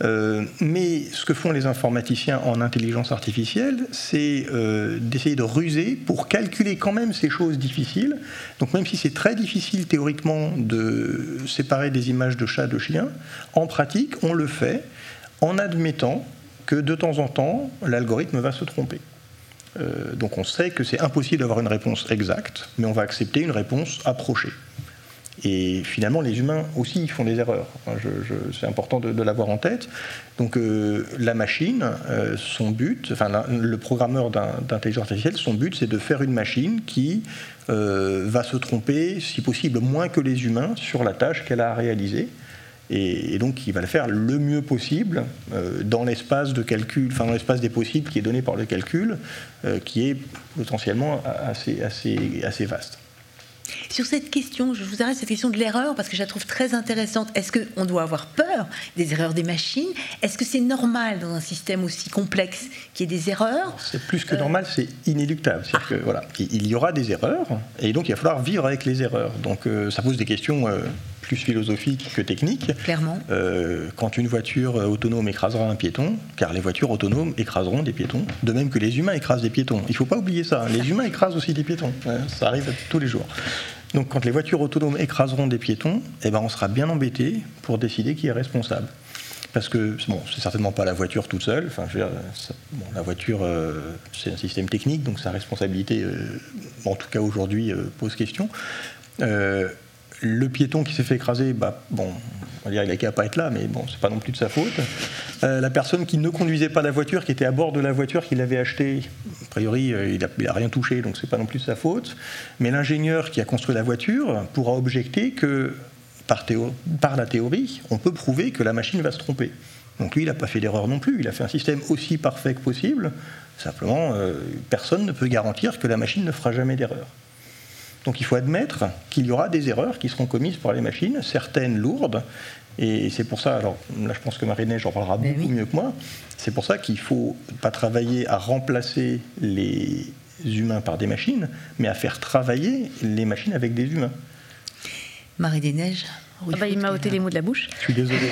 euh, mais ce que font les informaticiens en intelligence artificielle, c'est euh, d'essayer de ruser pour calculer quand même ces choses difficiles. Donc même si c'est très difficile théoriquement de séparer des images de chats de chiens, en pratique, on le fait en admettant que de temps en temps, l'algorithme va se tromper. Euh, donc on sait que c'est impossible d'avoir une réponse exacte, mais on va accepter une réponse approchée. Et finalement, les humains aussi font des erreurs. c'est important de, l'avoir en tête. Donc euh, la machine, euh, son but, enfin le programmeur d'intelligence artificielle, son but, c'est de faire une machine qui va se tromper, si possible, moins que les humains sur la tâche qu'elle a à réaliser. Et, donc il va le faire le mieux possible euh, dans l'espace de calcul, enfin dans l'espace des possibles qui est donné par le calcul, euh, qui est potentiellement assez, vaste. Sur cette question, je vous arrête cette question de l'erreur parce que je la trouve très intéressante. Est-ce qu'on doit avoir peur des erreurs des machines? Est-ce que c'est normal dans un système aussi complexe qu'il y ait des erreurs? C'est plus que normal, c'est inéluctable. C'est-à-dire que voilà, il y aura des erreurs et donc il va falloir vivre avec les erreurs. Donc euh, ça pose des questions plus philosophique que technique. Clairement. Euh, quand une voiture autonome écrasera un piéton, car les voitures autonomes écraseront des piétons, de même que les humains écrasent des piétons. Il ne faut pas oublier ça. Les humains écrasent aussi des piétons. ça arrive tous les jours. Donc quand les voitures autonomes écraseront des piétons, eh ben, on sera bien embêté pour décider qui est responsable. Parce que, bon, c'est certainement pas la voiture toute seule. Enfin, la voiture, euh, c'est un système technique, donc sa responsabilité, euh, en tout cas aujourd'hui, pose question le piéton qui s'est fait écraser, bah, bon, on va dire il a qu'à pas être là, mais bon, c'est pas non plus de sa faute. Euh, la personne qui ne conduisait pas la voiture, qui était à bord de la voiture qu'il avait achetée, a priori, euh, il, a, rien touché, donc c'est pas non plus de sa faute. Mais l'ingénieur qui a construit la voiture pourra objecter que par, par la théorie, on peut prouver que la machine va se tromper. Donc lui, il n'a pas fait d'erreur non plus. Il a fait un système aussi parfait que possible. Simplement, euh, personne ne peut garantir que la machine ne fera jamais d'erreur. Donc il faut admettre qu'il y aura des erreurs qui seront commises par les machines, certaines lourdes, et c'est pour ça, alors là je pense que Marie-Neige en parlera beaucoup mieux que moi, c'est pour ça qu'il ne faut pas travailler à remplacer les humains par des machines, mais à faire travailler les machines avec des humains. Ah bah, il m'a ôté les mots de la bouche. Je suis désolé.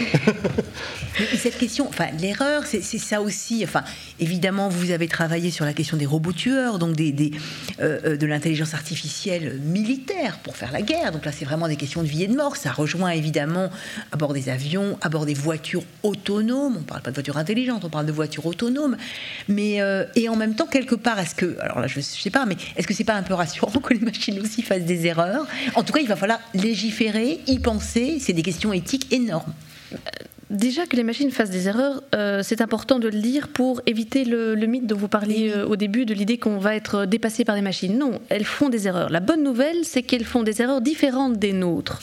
cette question, enfin, l'erreur, c'est ça aussi. Enfin, évidemment, vous avez travaillé sur la question des robots tueurs, donc des, euh, euh, de l'intelligence artificielle militaire pour faire la guerre. Donc là, c'est vraiment des questions de vie et de mort. Ça rejoint évidemment à bord des avions, à bord des voitures autonomes. On ne parle pas de voitures intelligentes, on parle de voitures autonomes. Mais euh, et en même temps, quelque part, est-ce que, alors là, je ne sais pas, mais est-ce que c'est pas un peu rassurant que les machines aussi fassent des erreurs? En tout cas, il va falloir légiférer, y penser c'est des questions éthiques énormes. Déjà que les machines fassent des erreurs, euh, c'est important de le dire pour éviter le, mythe dont vous parliez euh, au début de l'idée qu'on va être dépassé par les machines. Non, elles font des erreurs. La bonne nouvelle, c'est qu'elles font des erreurs différentes des nôtres.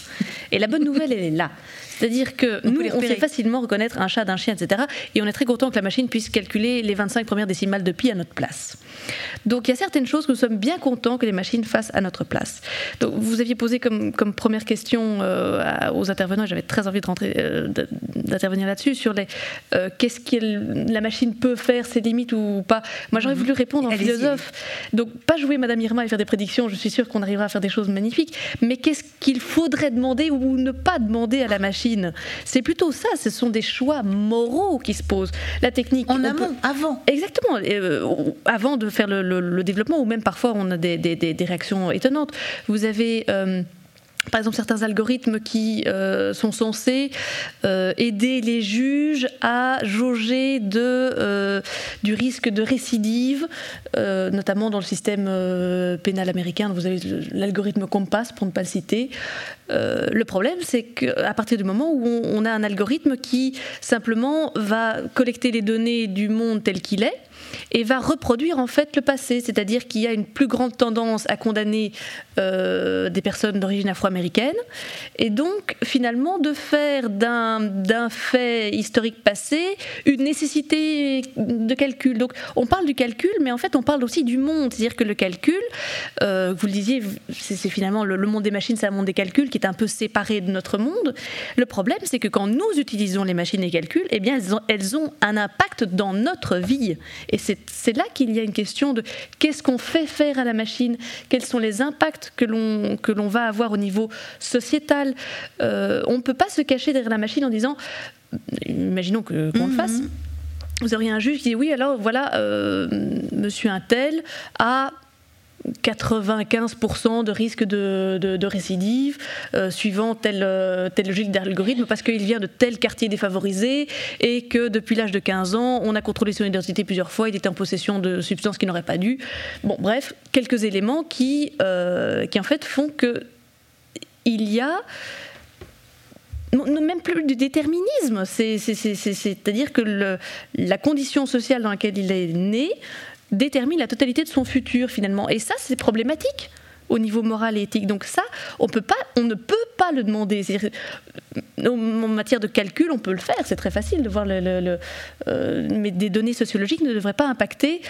Et la bonne nouvelle, elle est là. C'est-à-dire que nous, on sait facilement reconnaître un chat d'un chien, etc. Et on est très content que la machine puisse calculer les 25 premières décimales de pi à notre place. Donc il y a certaines choses que nous sommes bien contents que les machines fassent à notre place. Donc vous aviez posé comme, comme première question euh, aux intervenants, j'avais très envie de rentrer, euh, d'intervenir là-dessus, sur les euh, qu'est-ce que la machine peut faire, ses limites ou pas. Moi j'aurais mhm. voulu répondre en philosophe. Donc pas jouer Madame Irma et faire des prédictions, je suis sûre qu'on arrivera à faire des choses magnifiques, mais qu'est-ce qu'il faudrait demander ou ne pas demander à la machine C'est plutôt ça, ce sont des choix moraux qui se posent. La technique. En amont, avant. Exactement, avant de faire le, développement, ou même parfois on a des, réactions étonnantes. Vous avez... Euh, par exemple, certains algorithmes qui euh, sont censés euh, aider les juges à jauger de, du risque de récidive, notamment dans le système pénal américain. Vous avez l'algorithme Compass, pour ne pas le citer. le problème, c'est qu'à partir du moment où on, a un algorithme qui simplement va collecter les données du monde tel qu'il est, et va reproduire en fait le passé, c'est-à-dire qu'il y a une plus grande tendance à condamner euh, des personnes d'origine afro-américaine, et donc finalement de faire d'un fait historique passé une nécessité de calcul. Donc on parle du calcul, mais en fait on parle aussi du monde, c'est-à-dire que le calcul, euh, vous le disiez, c'est finalement le, monde des machines, c'est un monde des calculs qui est un peu séparé de notre monde. Le problème, c'est que quand nous utilisons les machines et calculs, eh bien elles ont, elles ont un impact dans notre vie, c'est là qu'il y a une question de qu'est-ce qu'on fait faire à la machine, quels sont les impacts que l'on va avoir au niveau sociétal? Euh, on ne peut pas se cacher derrière la machine en disant, imaginons qu'on le mhm. fasse. Vous auriez un juge qui dit oui, alors voilà, euh, monsieur un tel a 95% de risque de, récidive euh, suivant euh, tel logique d'algorithme parce qu'il vient de tel quartier défavorisé et que depuis l'âge de 15 ans, on a contrôlé son identité plusieurs fois, il était en possession de substances qu'il n'aurait pas dû. Bon, bref, quelques éléments qui, euh, qui en fait font que il y a même plus du déterminisme, c'est-à-dire que la condition sociale dans laquelle il est né détermine la totalité de son futur finalement. Et ça, c'est problématique au niveau moral et éthique. Donc ça, on, peut pas, on ne peut pas le demander. En matière de calcul, on peut le faire, c'est très facile de voir le... Euh, mais des données sociologiques ne devraient pas impacter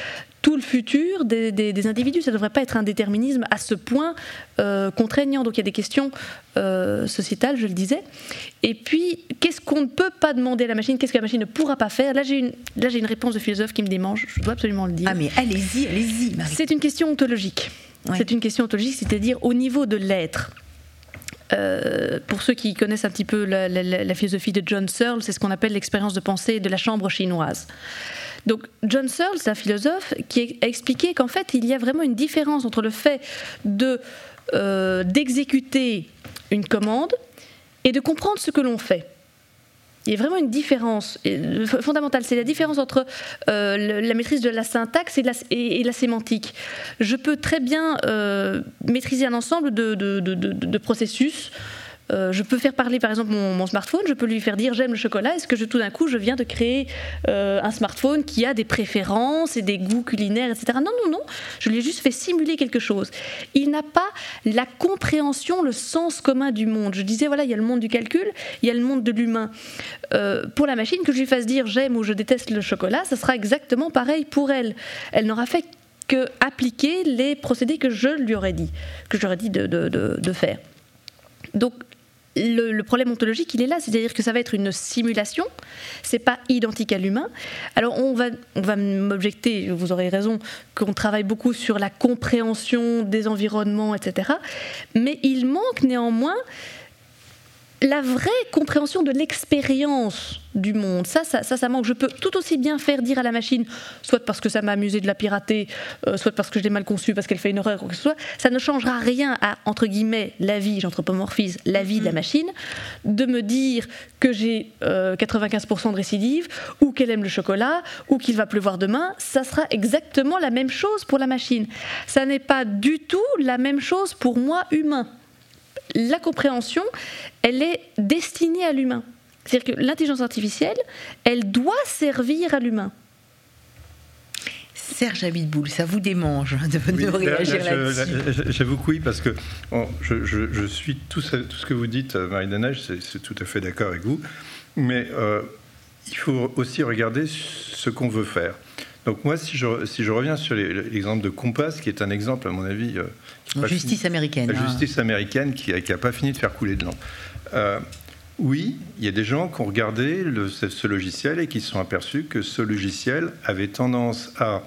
tout le futur des, individus. Ça ne devrait pas être un déterminisme à ce point euh, contraignant. Donc il y a des questions euh, sociétales, je le disais. Et puis, qu'est-ce qu'on ne peut pas demander à la machine? Qu'est-ce que la machine ne pourra pas faire? Là, j'ai une, une réponse de philosophe qui me démange. Je dois absolument le dire. Ah mais allez-y, allez-y. C'est une question ontologique. C'est une question ontologique, c'est-à-dire au niveau de l'être. Euh, pour ceux qui connaissent un petit peu la, philosophie de John Searle, c'est ce qu'on appelle l'expérience de pensée de la chambre chinoise. Donc John Searle, c'est un philosophe qui a expliqué qu'en fait, il y a vraiment une différence entre le fait euh, d'exécuter une commande et de comprendre ce que l'on fait. Il y a vraiment une différence fondamentale, c'est la différence entre euh, la maîtrise de la syntaxe et la, sémantique. Je peux très bien euh, maîtriser un ensemble de processus euh, je peux faire parler par exemple mon, smartphone, je peux lui faire dire j'aime le chocolat, est-ce que tout d'un coup je viens de créer euh, un smartphone qui a des préférences et des goûts culinaires, etc. Non, non, non, je lui ai juste fait simuler quelque chose. Il n'a pas la compréhension, le sens commun du monde. Je disais, voilà, il y a le monde du calcul, il y a le monde de l'humain. Euh, pour la machine, que je lui fasse dire j'aime ou je déteste le chocolat, ça sera exactement pareil pour elle. Elle n'aura fait que appliquer les procédés que je lui aurais dit, que j'aurais dit de, de, de faire. Donc le, problème ontologique, il est là, c'est-à-dire que ça va être une simulation, c'est pas identique à l'humain. Alors on va, on va m'objecter, vous aurez raison, qu'on travaille beaucoup sur la compréhension des environnements, etc. Mais il manque néanmoins la vraie compréhension de l'expérience du monde. Ça ça, ça, manque. Je peux tout aussi bien faire dire à la machine, soit parce que ça m'a amusé de la pirater, euh, soit parce que je l'ai mal conçue, parce qu'elle fait une erreur, quoi que ce soit. Ça ne changera rien à, entre guillemets, la vie, j'anthropomorphise, la vie de la mm-hmm. machine, de me dire que j'ai 95% euh, de récidive, ou qu'elle aime le chocolat, ou qu'il va pleuvoir demain. Ça sera exactement la même chose pour la machine. Ça n'est pas du tout la même chose pour moi, humain la compréhension, elle est destinée à l'humain. C'est-à-dire que l'intelligence artificielle, elle doit servir à l'humain. Serge Abitboul, ça vous démange de, oui, réagir là-dessus J'avoue que oui, parce que je, suis tout, tout, ce que vous dites, Marie Danège, c'est tout à fait d'accord avec vous. Mais euh, il faut aussi regarder ce qu'on veut faire. Donc moi, si je, si je reviens sur l'exemple de Compass, qui est un exemple, à mon avis... Euh, justice américaine. La hein. justice américaine qui n'a pas fini de faire couler de l'encre. Euh, oui, il y a des gens qui ont regardé le, ce, logiciel et qui se sont aperçus que ce logiciel avait tendance à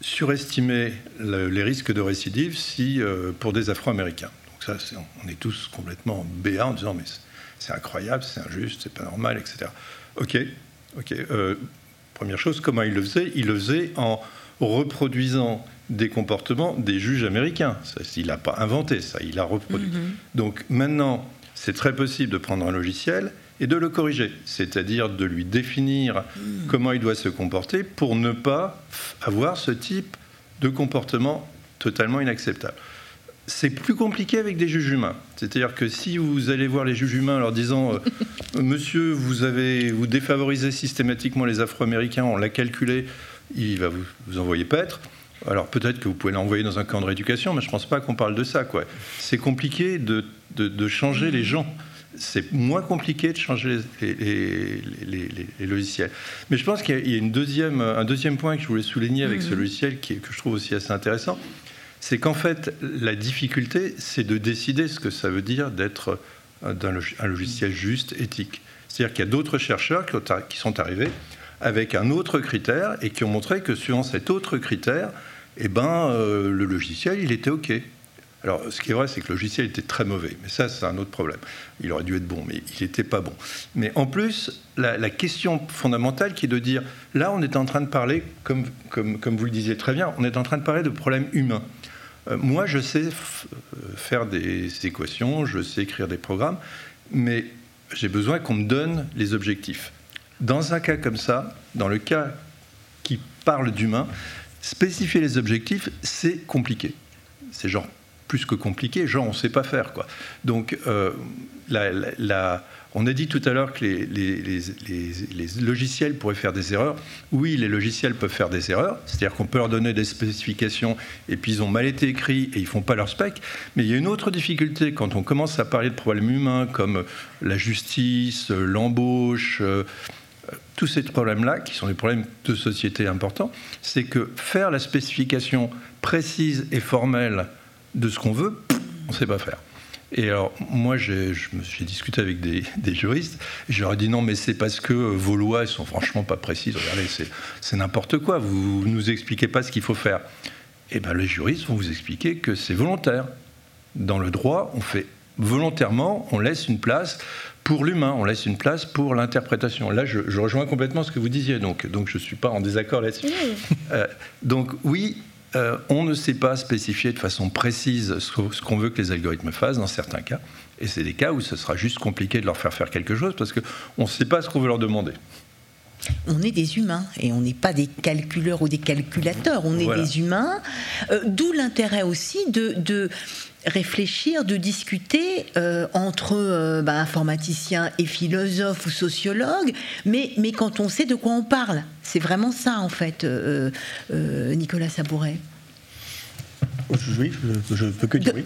surestimer les risques de récidive si, euh, pour des Afro-Américains. Donc ça, on est tous complètement béats en disant mais c'est incroyable, c'est injuste, c'est pas normal, etc. Ok, ok. Euh, première chose, comment il le faisait? Il le faisait en reproduisant des comportements des juges américains. Ça, il n'a pas inventé ça, il a reproduit. Mm-hmm. Donc maintenant, c'est très possible de prendre un logiciel et de le corriger, c'est-à-dire de lui définir mm. comment il doit se comporter pour ne pas avoir ce type de comportement totalement inacceptable c'est plus compliqué avec des juges humains. C'est-à-dire que si vous allez voir les juges humains en leur disant euh, Monsieur, vous avez vous défavorisez systématiquement les Afro-Américains, on l'a calculé, il va vous, vous envoyer paître. Alors peut-être que vous pouvez l'envoyer dans un camp de rééducation, mais je ne pense pas qu'on parle de ça. C'est compliqué de, changer les gens. C'est moins compliqué de changer les, logiciels. Mais je pense qu'il y a une deuxième, un deuxième point que je voulais souligner avec ce mmh. logiciel qui, que je trouve aussi assez intéressant c'est qu'en fait, la difficulté, c'est de décider ce que ça veut dire d'être un logiciel juste, éthique. C'est-à-dire qu'il y a d'autres chercheurs qui sont arrivés avec un autre critère et qui ont montré que suivant cet autre critère, eh ben, euh, le logiciel, il était OK. Alors, ce qui est vrai, c'est que le logiciel était très mauvais, mais ça, c'est un autre problème. Il aurait dû être bon, mais il n'était pas bon. Mais en plus, la, question fondamentale qui est de dire, là, on est en train de parler, comme, comme vous le disiez très bien, on est en train de parler de problèmes humains. Euh, moi, je sais euh, faire des équations, je sais écrire des programmes, mais j'ai besoin qu'on me donne les objectifs. Dans un cas comme ça, dans le cas qui parle d'humain, spécifier les objectifs, c'est compliqué. C'est genre plus que compliqué, genre on ne sait pas faire. Quoi. Donc euh, la on a dit tout à l'heure que les, logiciels pourraient faire des erreurs. Oui, les logiciels peuvent faire des erreurs, c'est-à-dire qu'on peut leur donner des spécifications et puis ils ont mal été écrits et ils font pas leur spec. Mais il y a une autre difficulté quand on commence à parler de problèmes humains comme la justice, l'embauche, euh, tous ces problèmes-là, qui sont des problèmes de société importants, c'est que faire la spécification précise et formelle de ce qu'on veut, on ne sait pas faire. Et alors, moi, j'ai discuté avec des, juristes, et je leur ai dit non, mais c'est parce que vos lois, elles sont franchement pas précises. Regardez, c'est n'importe quoi, vous ne nous expliquez pas ce qu'il faut faire. Eh bien, les juristes vont vous expliquer que c'est volontaire. Dans le droit, on fait volontairement, on laisse une place pour l'humain, on laisse une place pour l'interprétation. Là, je, rejoins complètement ce que vous disiez, donc, donc je ne suis pas en désaccord là-dessus. Euh, donc oui, euh, on ne sait pas spécifier de façon précise ce qu'on veut que les algorithmes fassent dans certains cas. Et c'est des cas où ce sera juste compliqué de leur faire faire quelque chose parce qu'on ne sait pas ce qu'on veut leur demander. On est des humains et on n'est pas des calculeurs ou des calculateurs, on est des humains. Euh, d'où l'intérêt aussi de, réfléchir, de discuter euh, entre bah, informaticiens et philosophes ou sociologues, mais, mais quand on sait de quoi on parle. C'est vraiment ça, en fait, euh, euh, Nicolas Sabouret. Oui, je peux que dire oui.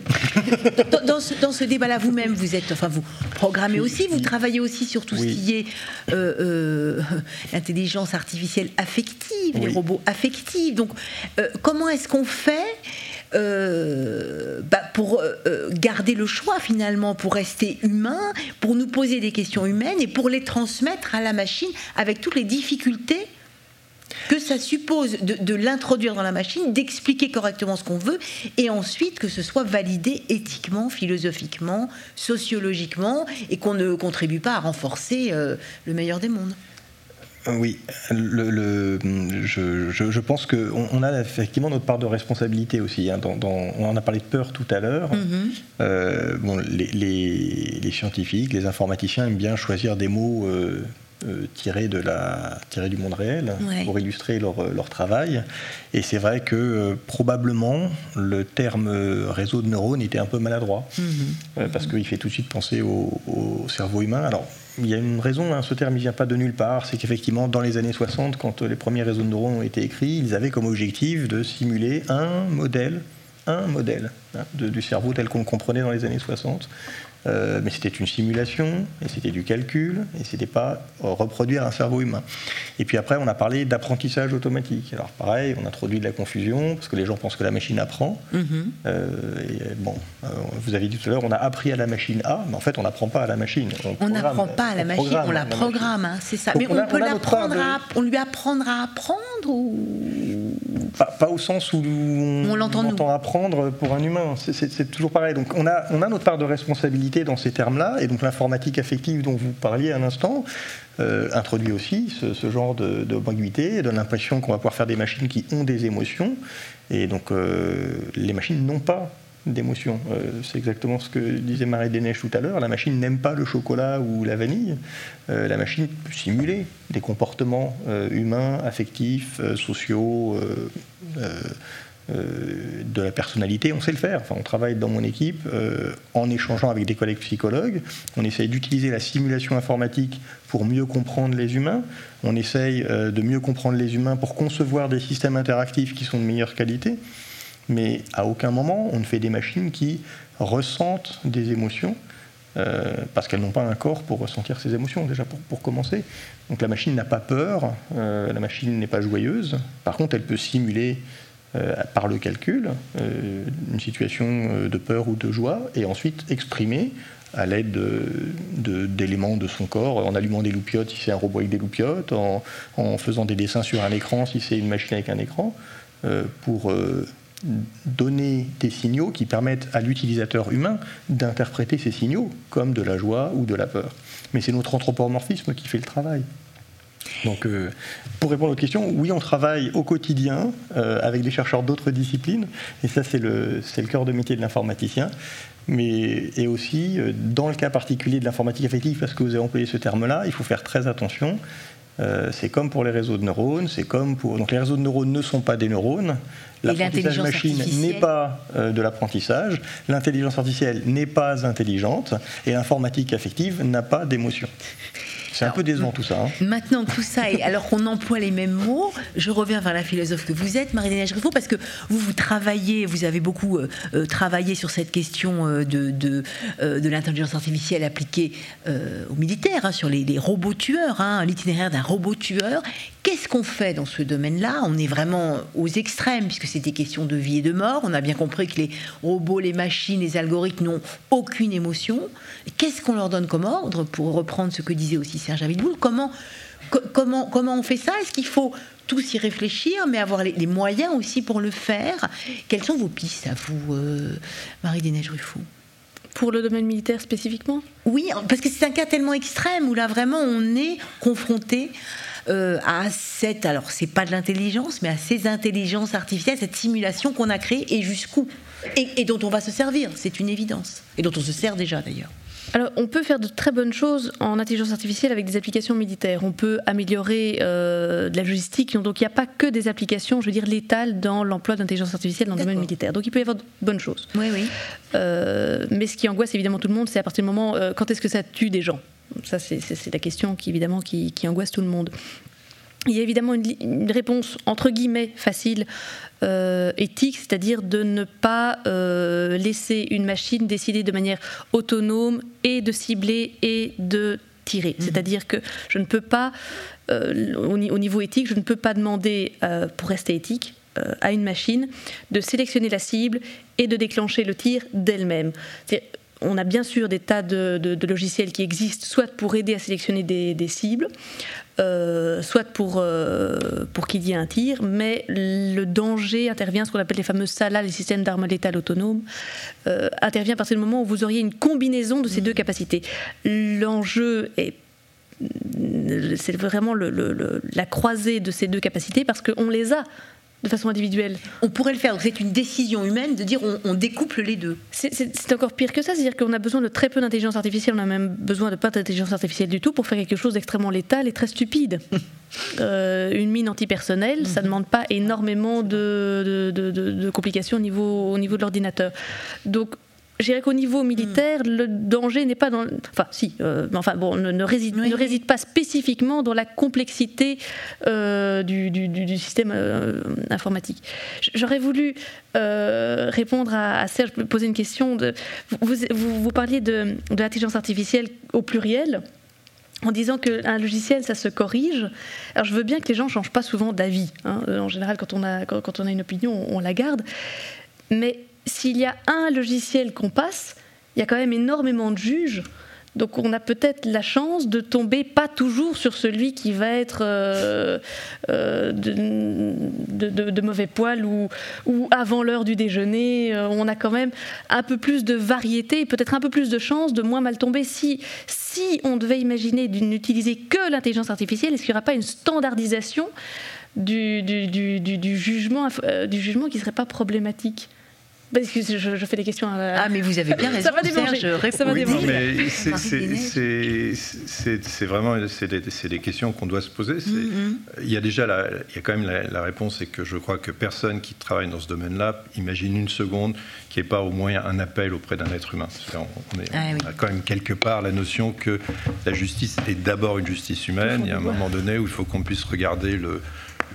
Dans, ce, débat-là, vous-même, vous êtes, enfin, vous programmez aussi, vous travaillez aussi sur tout ce qui est euh, intelligence artificielle affective, les robots affectifs. Donc, comment est-ce qu'on fait bah, pour garder le choix finalement, pour rester humain, pour nous poser des questions humaines et pour les transmettre à la machine avec toutes les difficultés que ça suppose de, l'introduire dans la machine, d'expliquer correctement ce qu'on veut, et ensuite que ce soit validé éthiquement, philosophiquement, sociologiquement, et qu'on ne contribue pas à renforcer euh, le meilleur des mondes. Euh, oui, le, je, pense qu'on on a effectivement notre part de responsabilité aussi. Hein, on en a parlé de peur tout à l'heure. Mm-hmm. Euh, bon, les, scientifiques, les informaticiens aiment bien choisir des mots tirés, de la, tirés du monde réel pour illustrer leur, leur travail. Et c'est vrai que probablement le terme réseau de neurones était un peu maladroit, mhm. parce qu'il fait tout de suite penser au, au cerveau humain. Alors, il y a une raison, hein, ce terme ne vient pas de nulle part, c'est qu'effectivement dans les années 60, quand les premiers réseaux de neurones ont été écrits, ils avaient comme objectif de simuler un modèle, un modèle hein, du cerveau tel qu'on le comprenait dans les années 60. Euh, mais c'était une simulation, et c'était du calcul, et c'était pas reproduire un cerveau humain. Et puis après, on a parlé d'apprentissage automatique. Alors pareil, on introduit de la confusion, parce que les gens pensent que la machine apprend. Mm-hmm. Euh, et bon, euh, vous avez dit tout à l'heure, on a appris à la machine A, mais en fait, on n'apprend pas à la machine. On n'apprend pas à la machine, on la programme, hein, c'est ça. mais on, peut l'apprendre, on lui apprendre à apprendre ou pas, au sens où on, on entend apprendre pour un humain. C'est toujours pareil. Donc on a, on a notre part de responsabilité dans ces termes-là, et donc l'informatique affective dont vous parliez à l'instant euh, introduit aussi ce, genre d'ambiguïté, donne l'impression qu'on va pouvoir faire des machines qui ont des émotions, et donc euh, les machines n'ont pas d'émotions. Euh, c'est exactement ce que disait Marie Desneiges tout à l'heure. La machine n'aime pas le chocolat ou la vanille. la machine peut simuler des comportements humains, affectifs, sociaux, euh, de la personnalité, on sait le faire. Enfin, on travaille dans mon équipe euh, en échangeant avec des collègues psychologues. On essaye d'utiliser la simulation informatique pour mieux comprendre les humains. On essaye euh, de mieux comprendre les humains pour concevoir des systèmes interactifs qui sont de meilleure qualité. Mais à aucun moment on ne fait des machines qui ressentent des émotions. parce qu'elles n'ont pas un corps pour ressentir ces émotions, déjà pour, pour commencer. Donc la machine n'a pas peur, la machine n'est pas joyeuse. Par contre, elle peut simuler euh, par le calcul euh, une situation euh, de peur ou de joie et ensuite exprimer à l'aide d'éléments de, son corps, en allumant des loupiotes si c'est un robot avec des loupiotes, en, faisant des dessins sur un écran si c'est une machine avec un écran, pour donner des signaux qui permettent à l'utilisateur humain d'interpréter ces signaux comme de la joie ou de la peur. Mais c'est notre anthropomorphisme qui fait le travail. Donc, euh, pour répondre aux questions, oui, on travaille au quotidien euh, avec des chercheurs d'autres disciplines, et ça, c'est le, le cœur de métier de l'informaticien. Mais, et aussi, euh, dans le cas particulier de l'informatique affective, parce que vous avez employé ce terme-là, il faut faire très attention. c'est comme pour les réseaux de neurones, c'est comme pour. Donc, les réseaux de neurones ne sont pas des neurones. L'apprentissage machine n'est pas de l'apprentissage, l'intelligence artificielle n'est pas intelligente, et l'informatique affective n'a pas d'émotion. C'est un peu décevant tout ça. Hein. Maintenant, tout ça, et alors qu'on emploie les mêmes mots, je reviens vers la philosophe que vous êtes, Marie-Dénage Griffon, parce que vous, vous travaillez, vous avez beaucoup euh, euh, travaillé sur cette question euh, de, de, de l'intelligence artificielle appliquée aux militaires, hein, sur les, robots tueurs, hein, l'itinéraire d'un robot tueur. Qu'est-ce qu'on fait dans ce domaine-là? On est vraiment aux extrêmes, puisque c'est des questions de vie et de mort. On a bien compris que les robots, les machines, les algorithmes n'ont aucune émotion. Qu'est-ce qu'on leur donne comme ordre, pour reprendre ce que disait aussi Serge Comment, comment, comment on fait ça? Est-ce qu'il faut tous y réfléchir, mais avoir les, moyens aussi pour le faire? Quelles sont vos pistes à vous, euh, Marie-Dénège Ruffo pour le domaine militaire spécifiquement? Oui, parce que c'est un cas tellement extrême où là vraiment on est confronté euh, à cette, alors c'est pas de l'intelligence, mais à ces intelligences artificielles, cette simulation qu'on a créée et jusqu'où? Et, dont on va se servir, c'est une évidence, et dont on se sert déjà d'ailleurs. Alors, on peut faire de très bonnes choses en intelligence artificielle avec des applications militaires. On peut améliorer euh, de la logistique. Donc, il n'y a pas que des applications, je veux dire, létales dans l'emploi d'intelligence artificielle dans le domaine militaire. Donc, il peut y avoir de bonnes choses. Oui, oui. Euh, mais ce qui angoisse évidemment tout le monde, c'est à partir du moment quand est-ce que ça tue des gens? Ça, c'est la question qui, évidemment, qui, angoisse tout le monde. Il y a évidemment une, réponse entre guillemets facile, euh, éthique, c'est-à-dire de ne pas euh, laisser une machine décider de manière autonome et de cibler et de tirer. Mhm. C'est-à-dire que je ne peux pas, euh, au, niveau éthique, je ne peux pas demander, pour rester éthique, à une machine de sélectionner la cible et de déclencher le tir d'elle-même on a bien sûr des tas de, logiciels qui existent, soit pour aider à sélectionner des, cibles, euh, soit pour, euh, pour qu'il y ait un tir, mais le danger intervient, ce qu'on appelle les fameux SALA, les systèmes d'armes létales autonomes, euh, intervient à partir du moment où vous auriez une combinaison de ces deux capacités. L'enjeu est c'est vraiment la croisée de ces deux capacités parce qu'on les a de façon individuelle. On pourrait le faire. C'est une décision humaine de dire on, découple les deux. C'est encore pire que ça. C'est-à-dire qu'on a besoin de très peu d'intelligence artificielle. On a même besoin de pas d'intelligence artificielle du tout pour faire quelque chose d'extrêmement létal et très stupide. Euh, une mine antipersonnelle, ça ne mhm. demande pas énormément de, de, complications au niveau, au niveau de l'ordinateur. Donc je dirais qu'au niveau militaire, mm. le danger n'est pas dans. Enfin, si, euh, enfin bon, ne, réside, ne réside pas spécifiquement dans la complexité euh, du, du, système euh, informatique. J'aurais voulu répondre à, Serge, poser une question. De, vous, vous, vous parliez de, de l'intelligence artificielle au pluriel en disant qu'un logiciel, ça se corrige. Alors je veux bien que les gens ne changent pas souvent d'avis. Hein. En général, quand on, a, quand on a une opinion, on la garde. Mais s'il y a un logiciel qu'on passe, il y a quand même énormément de juges. Donc on a peut-être la chance de tomber pas toujours sur celui qui va être euh, euh, de, mauvais poil ou, avant l'heure du déjeuner. Euh, on a quand même un peu plus de variété et peut-être un peu plus de chance de moins mal tomber. Si, on devait imaginer n'utiliser que l'intelligence artificielle, est-ce qu'il n'y aura pas une standardisation du, jugement, du jugement qui ne serait pas problématique? Parce que je, fais des questions. Ah, mais vous avez bien raison. Ça va démanger. Ça va démanger. c'est vraiment c'est des, des, questions qu'on doit se poser. Mm-hmm. Il y a déjà la, il y a quand même la, réponse, c'est que je crois que personne qui travaille dans ce domaine-là imagine une seconde qu'il n'y ait pas au moins un appel auprès d'un être humain. On, est, ah a quand même quelque part la notion que la justice est d'abord une justice humaine. Il y a un moment donné où il faut qu'on puisse regarder le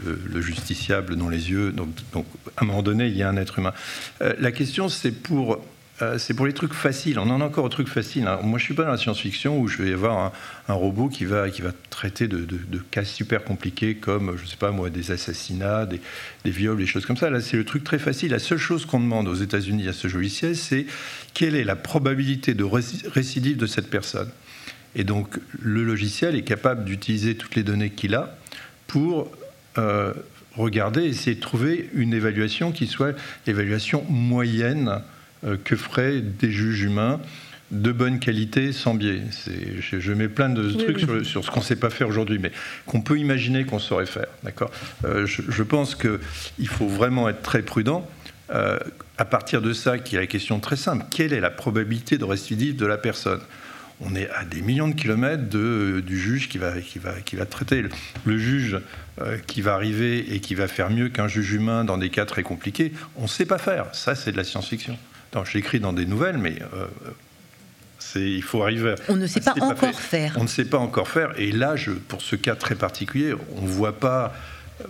le, justiciable dans les yeux. Donc, à un moment donné, il y a un être humain. Euh, la question, c'est pour euh, c'est pour les trucs faciles. On en a encore aux trucs faciles. Hein. Moi, je suis pas dans la science-fiction où je vais avoir un, robot qui va, qui va traiter de, cas super compliqués comme, je sais pas moi, des assassinats, des viols, des choses comme ça. Là, c'est le truc très facile. La seule chose qu'on demande aux États-Unis à ce logiciel, c'est quelle est la probabilité de récidive de cette personne. Et donc, le logiciel est capable d'utiliser toutes les données qu'il a pour euh, regarder, essayer de trouver une évaluation qui soit l'évaluation moyenne euh, que feraient des juges humains de bonne qualité, sans biais. Je, mets plein de trucs Sur, ce qu'on ne sait pas faire aujourd'hui, mais qu'on peut imaginer qu'on saurait faire. D'accord? Euh, je, pense qu'il faut vraiment être très prudent. à partir de ça, qui est la question très simple quelle est la probabilité de récidive de la personne? On est à des millions de kilomètres de, du juge qui va, qui va, qui va traiter. Le, juge euh, qui va arriver et qui va faire mieux qu'un juge humain dans des cas très compliqués, on ne sait pas faire. Ça, c'est de la science-fiction. J'écris dans des nouvelles, mais euh, il faut arriver. On ne sait pas encore faire. On ne sait pas encore faire. Et là, je, pour ce cas très particulier, on ne voit pas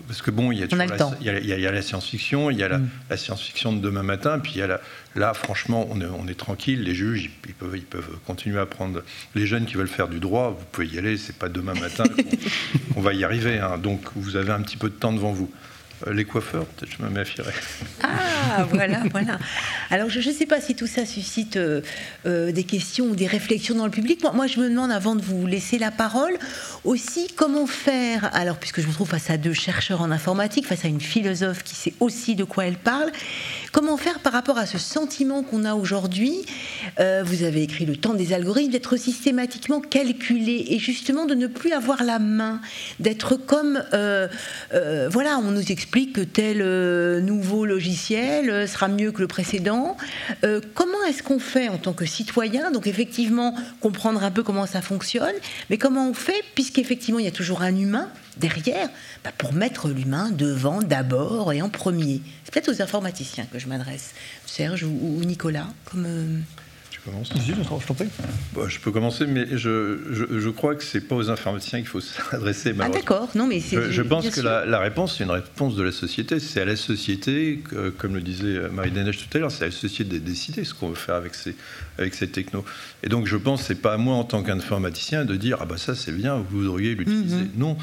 parce que bon, il y a, la, science-fiction, il y a la, mm. science-fiction de demain matin, puis il y a là, franchement, on est, on est, tranquille. Les juges, ils, peuvent, ils peuvent continuer à prendre. Les jeunes qui veulent faire du droit, vous pouvez y aller. C'est pas demain matin qu'on va y arriver. Hein. Donc, vous avez un petit peu de temps devant vous. Euh, les coiffeurs, peut-être je me méfierais. Ah, voilà, voilà. Alors, je ne sais pas si tout ça suscite euh, euh, des questions ou des réflexions dans le public. Moi, moi, je me demande, avant de vous laisser la parole, aussi comment faire, alors, puisque je me trouve face à deux chercheurs en informatique, face à une philosophe qui sait aussi de quoi elle parle, comment faire par rapport à ce sentiment qu'on a aujourd'hui Vous avez écrit Le temps des algorithmes, d'être systématiquement calculé et justement de ne plus avoir la main, d'être comme. voilà, on nous explique que tel euh, nouveau logiciel euh, sera mieux que le précédent. Euh, comment est-ce qu'on fait en tant que citoyen? Donc effectivement, comprendre un peu comment ça fonctionne, mais comment on fait, puisqu'effectivement, il y a toujours un humain derrière, bah, pour mettre l'humain devant d'abord et en premier. C'est peut-être aux informaticiens que je m'adresse, Serge ou, ou Nicolas, comme je je peux commencer, mais je, crois que c'est pas aux informaticiens qu'il faut s'adresser. Ah d'accord, non mais Je, je pense que la, réponse, c'est une réponse de la société. C'est à la société, comme le disait Marie Dénège tout à l'heure, c'est à la société de décider ce qu'on veut faire avec ces, avec ces technos. Et donc je pense que c'est pas à moi en tant qu'informaticien de dire ah bah ça c'est bien, vous devriez l'utiliser. Mhm. Non.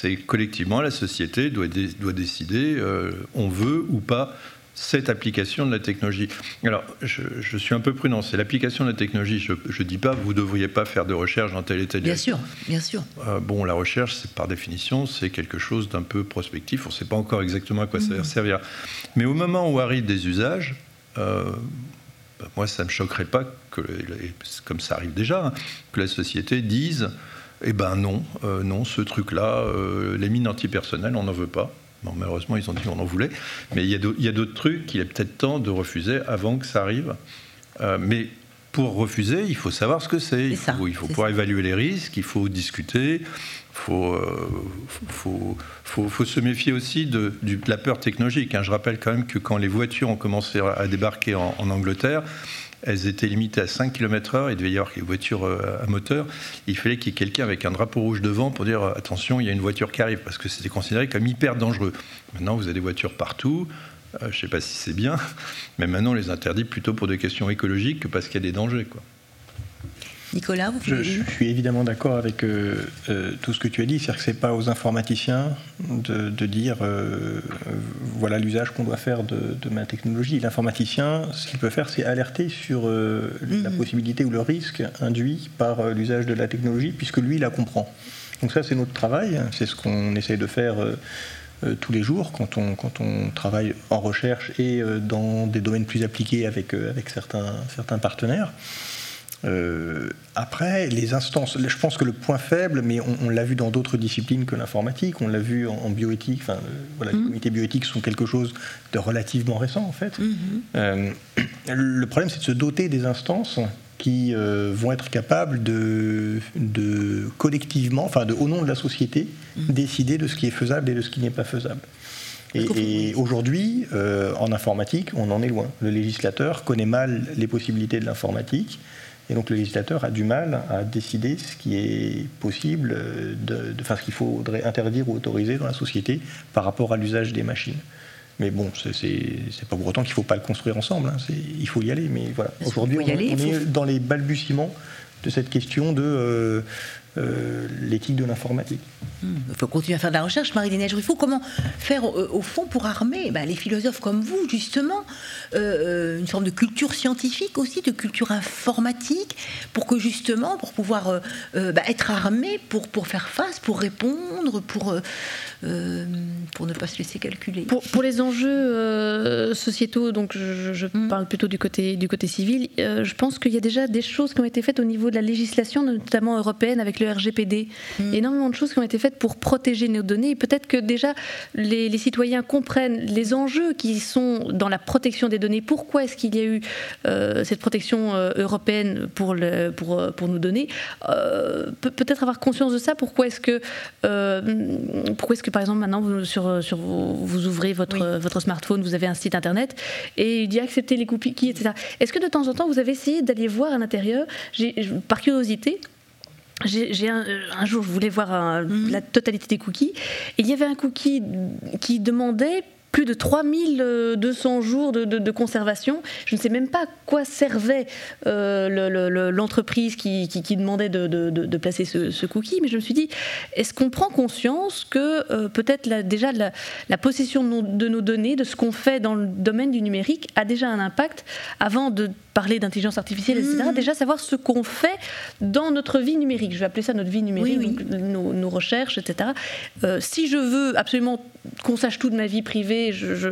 C'est collectivement la société doit, doit décider, euh, on veut ou pas cette application de la technologie. Alors, je, suis un peu prudent. C'est l'application de la technologie. Je ne dis pas vous ne devriez pas faire de recherche dans tel et tel Bien sûr, bien sûr. Euh, bon, la recherche, c'est par définition, c'est quelque chose d'un peu prospectif. On ne sait pas encore exactement à quoi ça va mhm. servir. Mais au moment où arrivent des usages, euh, bah, moi, ça ne me choquerait pas que, comme ça arrive déjà, hein, que la société dise eh ben non, euh, non, ce truc-là, les mines antipersonnelles, on n'en veut pas Bon, malheureusement, ils ont dit qu'on en voulait. Mais il y a d'autres trucs qu'il est peut-être temps de refuser avant que ça arrive. Euh, mais pour refuser, il faut savoir ce que c'est. Il faut, il faut pouvoir évaluer les risques, il faut discuter, il faut, faut, faut, se méfier aussi de, la peur technologique. Hein. Je rappelle quand même que quand les voitures ont commencé à débarquer en, en Angleterre, elles étaient limitées à 5 km/h, il devait y avoir des voitures euh, à moteur, il fallait qu'il y ait quelqu'un avec un drapeau rouge devant pour dire euh, attention, il y a une voiture qui arrive, parce que c'était considéré comme hyper dangereux. Maintenant, vous avez des voitures partout, euh, je ne sais pas si c'est bien, mais maintenant on les interdit plutôt pour des questions écologiques que parce qu'il y a des dangers. Quoi. Nicolas, vous je, je, suis évidemment d'accord avec euh, euh, tout ce que tu as dit, c'est-à-dire que ce n'est pas aux informaticiens de, dire euh, voilà l'usage qu'on doit faire de, ma technologie. L'informaticien, ce qu'il peut faire, c'est alerter sur la mhm. possibilité ou le risque induit par l'usage de la technologie, puisque lui la comprend. Donc ça, c'est notre travail, c'est ce qu'on essaye de faire. tous les jours quand on, quand on travaille en recherche et dans des domaines plus appliqués avec, avec certains, certains partenaires. Euh, après, les instances, je pense que le point faible, mais on, l'a vu dans d'autres disciplines que l'informatique, on l'a vu en, bioéthique, enfin, euh, voilà, les mhm. comités bioéthiques sont quelque chose de relativement récent en fait. Mhm. Euh, le problème, c'est de se doter des instances qui vont être capables de, de, collectivement, enfin, de, au nom de la société, mhm. décider de ce qui est faisable et de ce qui n'est pas faisable. Et, et aujourd'hui, en informatique, on en est loin. Le législateur connaît mal les possibilités de l'informatique. Et donc le législateur a du mal à décider ce qui est possible, de, enfin, ce qu'il faudrait interdire ou autoriser dans la société par rapport à l'usage des machines. Mais bon, c'est pas pour autant qu'il ne faut pas le construire ensemble. Hein. Il faut y aller. Mais voilà, aujourd'hui, on, est dans les balbutiements de cette question de euh, euh, l'éthique de l'informatique. Hmm, il faut continuer à faire de la recherche, Marie Il faut comment faire euh, au fond pour armer bah, les philosophes comme vous, justement, euh, une forme de culture scientifique aussi, de culture informatique, pour que justement, pour pouvoir bah, être armé pour, pour faire face, pour répondre, pour, pour ne pas se laisser calculer? Pour, les enjeux sociétaux, donc je, hmm. parle plutôt du côté, du côté civil, je pense qu'il y a déjà des choses qui ont été faites au niveau de la législation, notamment européenne, avec le RGPD. Mm. Énormément de choses qui ont été faites pour protéger nos données. Et peut-être que déjà les, citoyens comprennent les enjeux qui sont dans la protection des données. Pourquoi est-ce qu'il y a eu euh, cette protection euh, européenne pour, le, pour, euh, pour nos données? Peut-être avoir conscience de ça. Pourquoi est-ce que, pourquoi est-ce que par exemple maintenant vous, sur, sur vous, ouvrez votre, votre smartphone, vous avez un site internet et il dit accepter les cookies, etc. Est-ce que de temps en temps vous avez essayé d'aller voir à l'intérieur, par curiosité, j'ai un, un, jour, je voulais voir mhm. la totalité des cookies, et il y avait un cookie qui demandait plus de 3200 jours de, conservation. Je ne sais même pas à quoi servait euh, l'entreprise qui, demandait de, placer ce, cookie, mais je me suis dit, est-ce qu'on prend conscience que euh, peut-être déjà la, possession de nos, données, de ce qu'on fait dans le domaine du numérique, a déjà un impact avant de parler d'intelligence artificielle, etc. Mmh. Déjà savoir ce qu'on fait dans notre vie numérique. Je vais appeler ça notre vie numérique, Nos, recherches, etc. Euh, si je veux absolument qu'on sache tout de ma vie privée, je, je,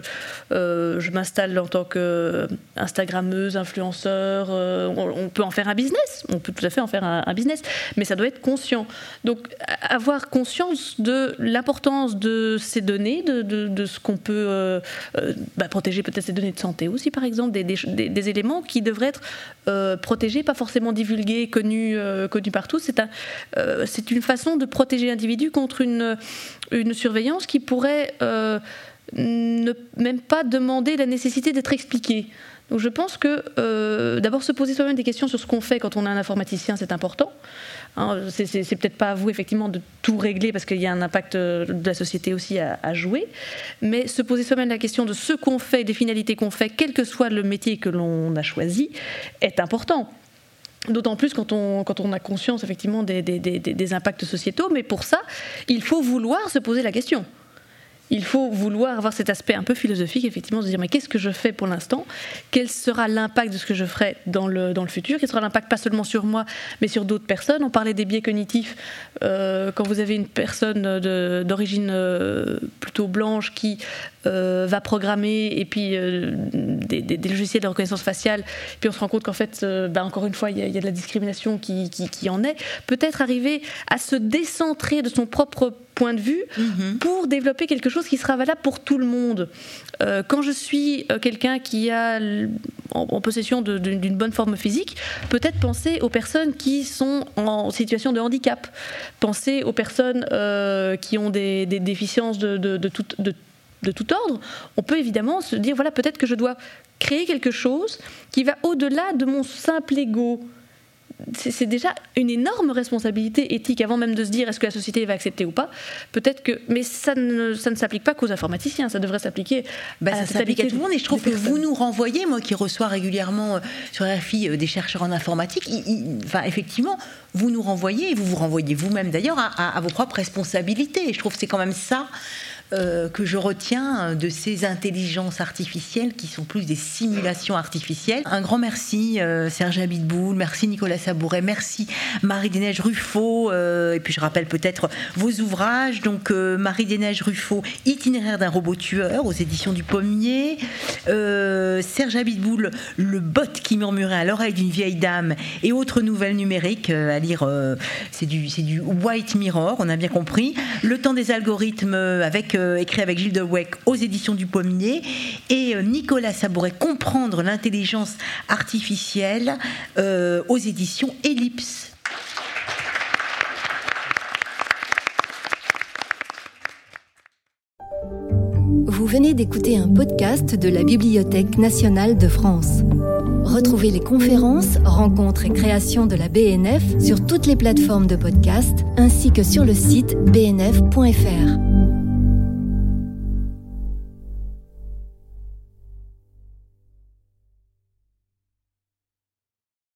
euh, m'installe en tant qu'Instagrammeuse, influenceur. Euh, on, peut en faire un business. On peut tout à fait en faire un, business, mais ça doit être conscient. Donc avoir conscience de l'importance de ces données, de, ce qu'on peut bah, protéger peut-être ces données de santé aussi, par exemple, des, des, des éléments qui devrait être euh, protégé, pas forcément divulgué, connu, euh, connu partout. C'est un, euh, une façon de protéger l'individu contre une, une surveillance qui pourrait ne même pas demander la nécessité d'être expliquée. Donc je pense que d'abord se poser soi-même des questions sur ce qu'on fait quand on est un informaticien, c'est important. Hein, c'est peut-être pas à vous effectivement de tout régler parce qu'il y a un impact euh, de la société aussi à, jouer, mais se poser soi-même la question de ce qu'on fait, des finalités qu'on fait, quel que soit le métier que l'on a choisi, est important. D'autant plus quand on, quand on a conscience effectivement des, des impacts sociétaux, mais pour ça, il faut vouloir se poser la question il faut vouloir avoir cet aspect un peu philosophique, effectivement, de se dire mais qu'est-ce que je fais pour l'instant? Quel sera l'impact de ce que je ferai dans le, dans le futur? Quel sera l'impact pas seulement sur moi, mais sur d'autres personnes? On parlait des biais cognitifs. Euh, quand vous avez une personne d'origine euh, plutôt blanche qui euh, va programmer et puis des, logiciels de reconnaissance faciale, puis on se rend compte qu'en fait, bah, encore une fois, il y, a de la discrimination qui, qui, qui en est, peut-être arriver à se décentrer de son propre point de vue mhm. pour développer quelque chose qui sera valable pour tout le monde. Euh, quand je suis euh, quelqu'un qui a en, possession d'une bonne forme physique, peut-être penser aux personnes qui sont en situation de handicap, penser aux personnes euh, qui ont des, déficiences de, de, tout, de tout ordre, on peut évidemment se dire, voilà, peut-être que je dois créer quelque chose qui va au-delà de mon simple ego c'est déjà une énorme responsabilité éthique avant même de se dire est-ce que la société va accepter ou pas. Peut-être que, mais ça ne, ça ne s'applique pas qu'aux informaticiens, ça devrait s'appliquer bah, ça s'applique à tout le monde. Et je trouve que vous nous renvoyez, moi qui reçois régulièrement euh, sur RFI euh, des chercheurs en informatique, enfin effectivement, vous nous renvoyez et vous vous renvoyez vous-même d'ailleurs à, à, vos propres responsabilités. Et je trouve que c'est quand même ça euh, que je retiens de ces intelligences artificielles qui sont plus des simulations artificielles. Un grand merci euh, Serge Abitboul, merci Nicolas Sabouret, merci Marie des Neiges Ruffo, euh, et puis je rappelle peut-être vos ouvrages. Donc Marie des Neiges Ruffo, Itinéraire d'un robot tueur aux éditions du Pommier. Serge Abitboul, Le bot qui murmurait à l'oreille d'une vieille dame et autres nouvelles numériques à lire. c'est du White Mirror, on a bien compris. Le temps des algorithmes avec euh, écrit avec Gilles de Weck aux éditions du Pommier, et euh, Nicolas Sabouret, Comprendre l'intelligence artificielle euh, aux éditions Ellipse. Vous venez d'écouter un podcast de la Bibliothèque nationale de France. Retrouvez les conférences, rencontres et créations de la BNF sur toutes les plateformes de podcast ainsi que sur le site bnf.fr.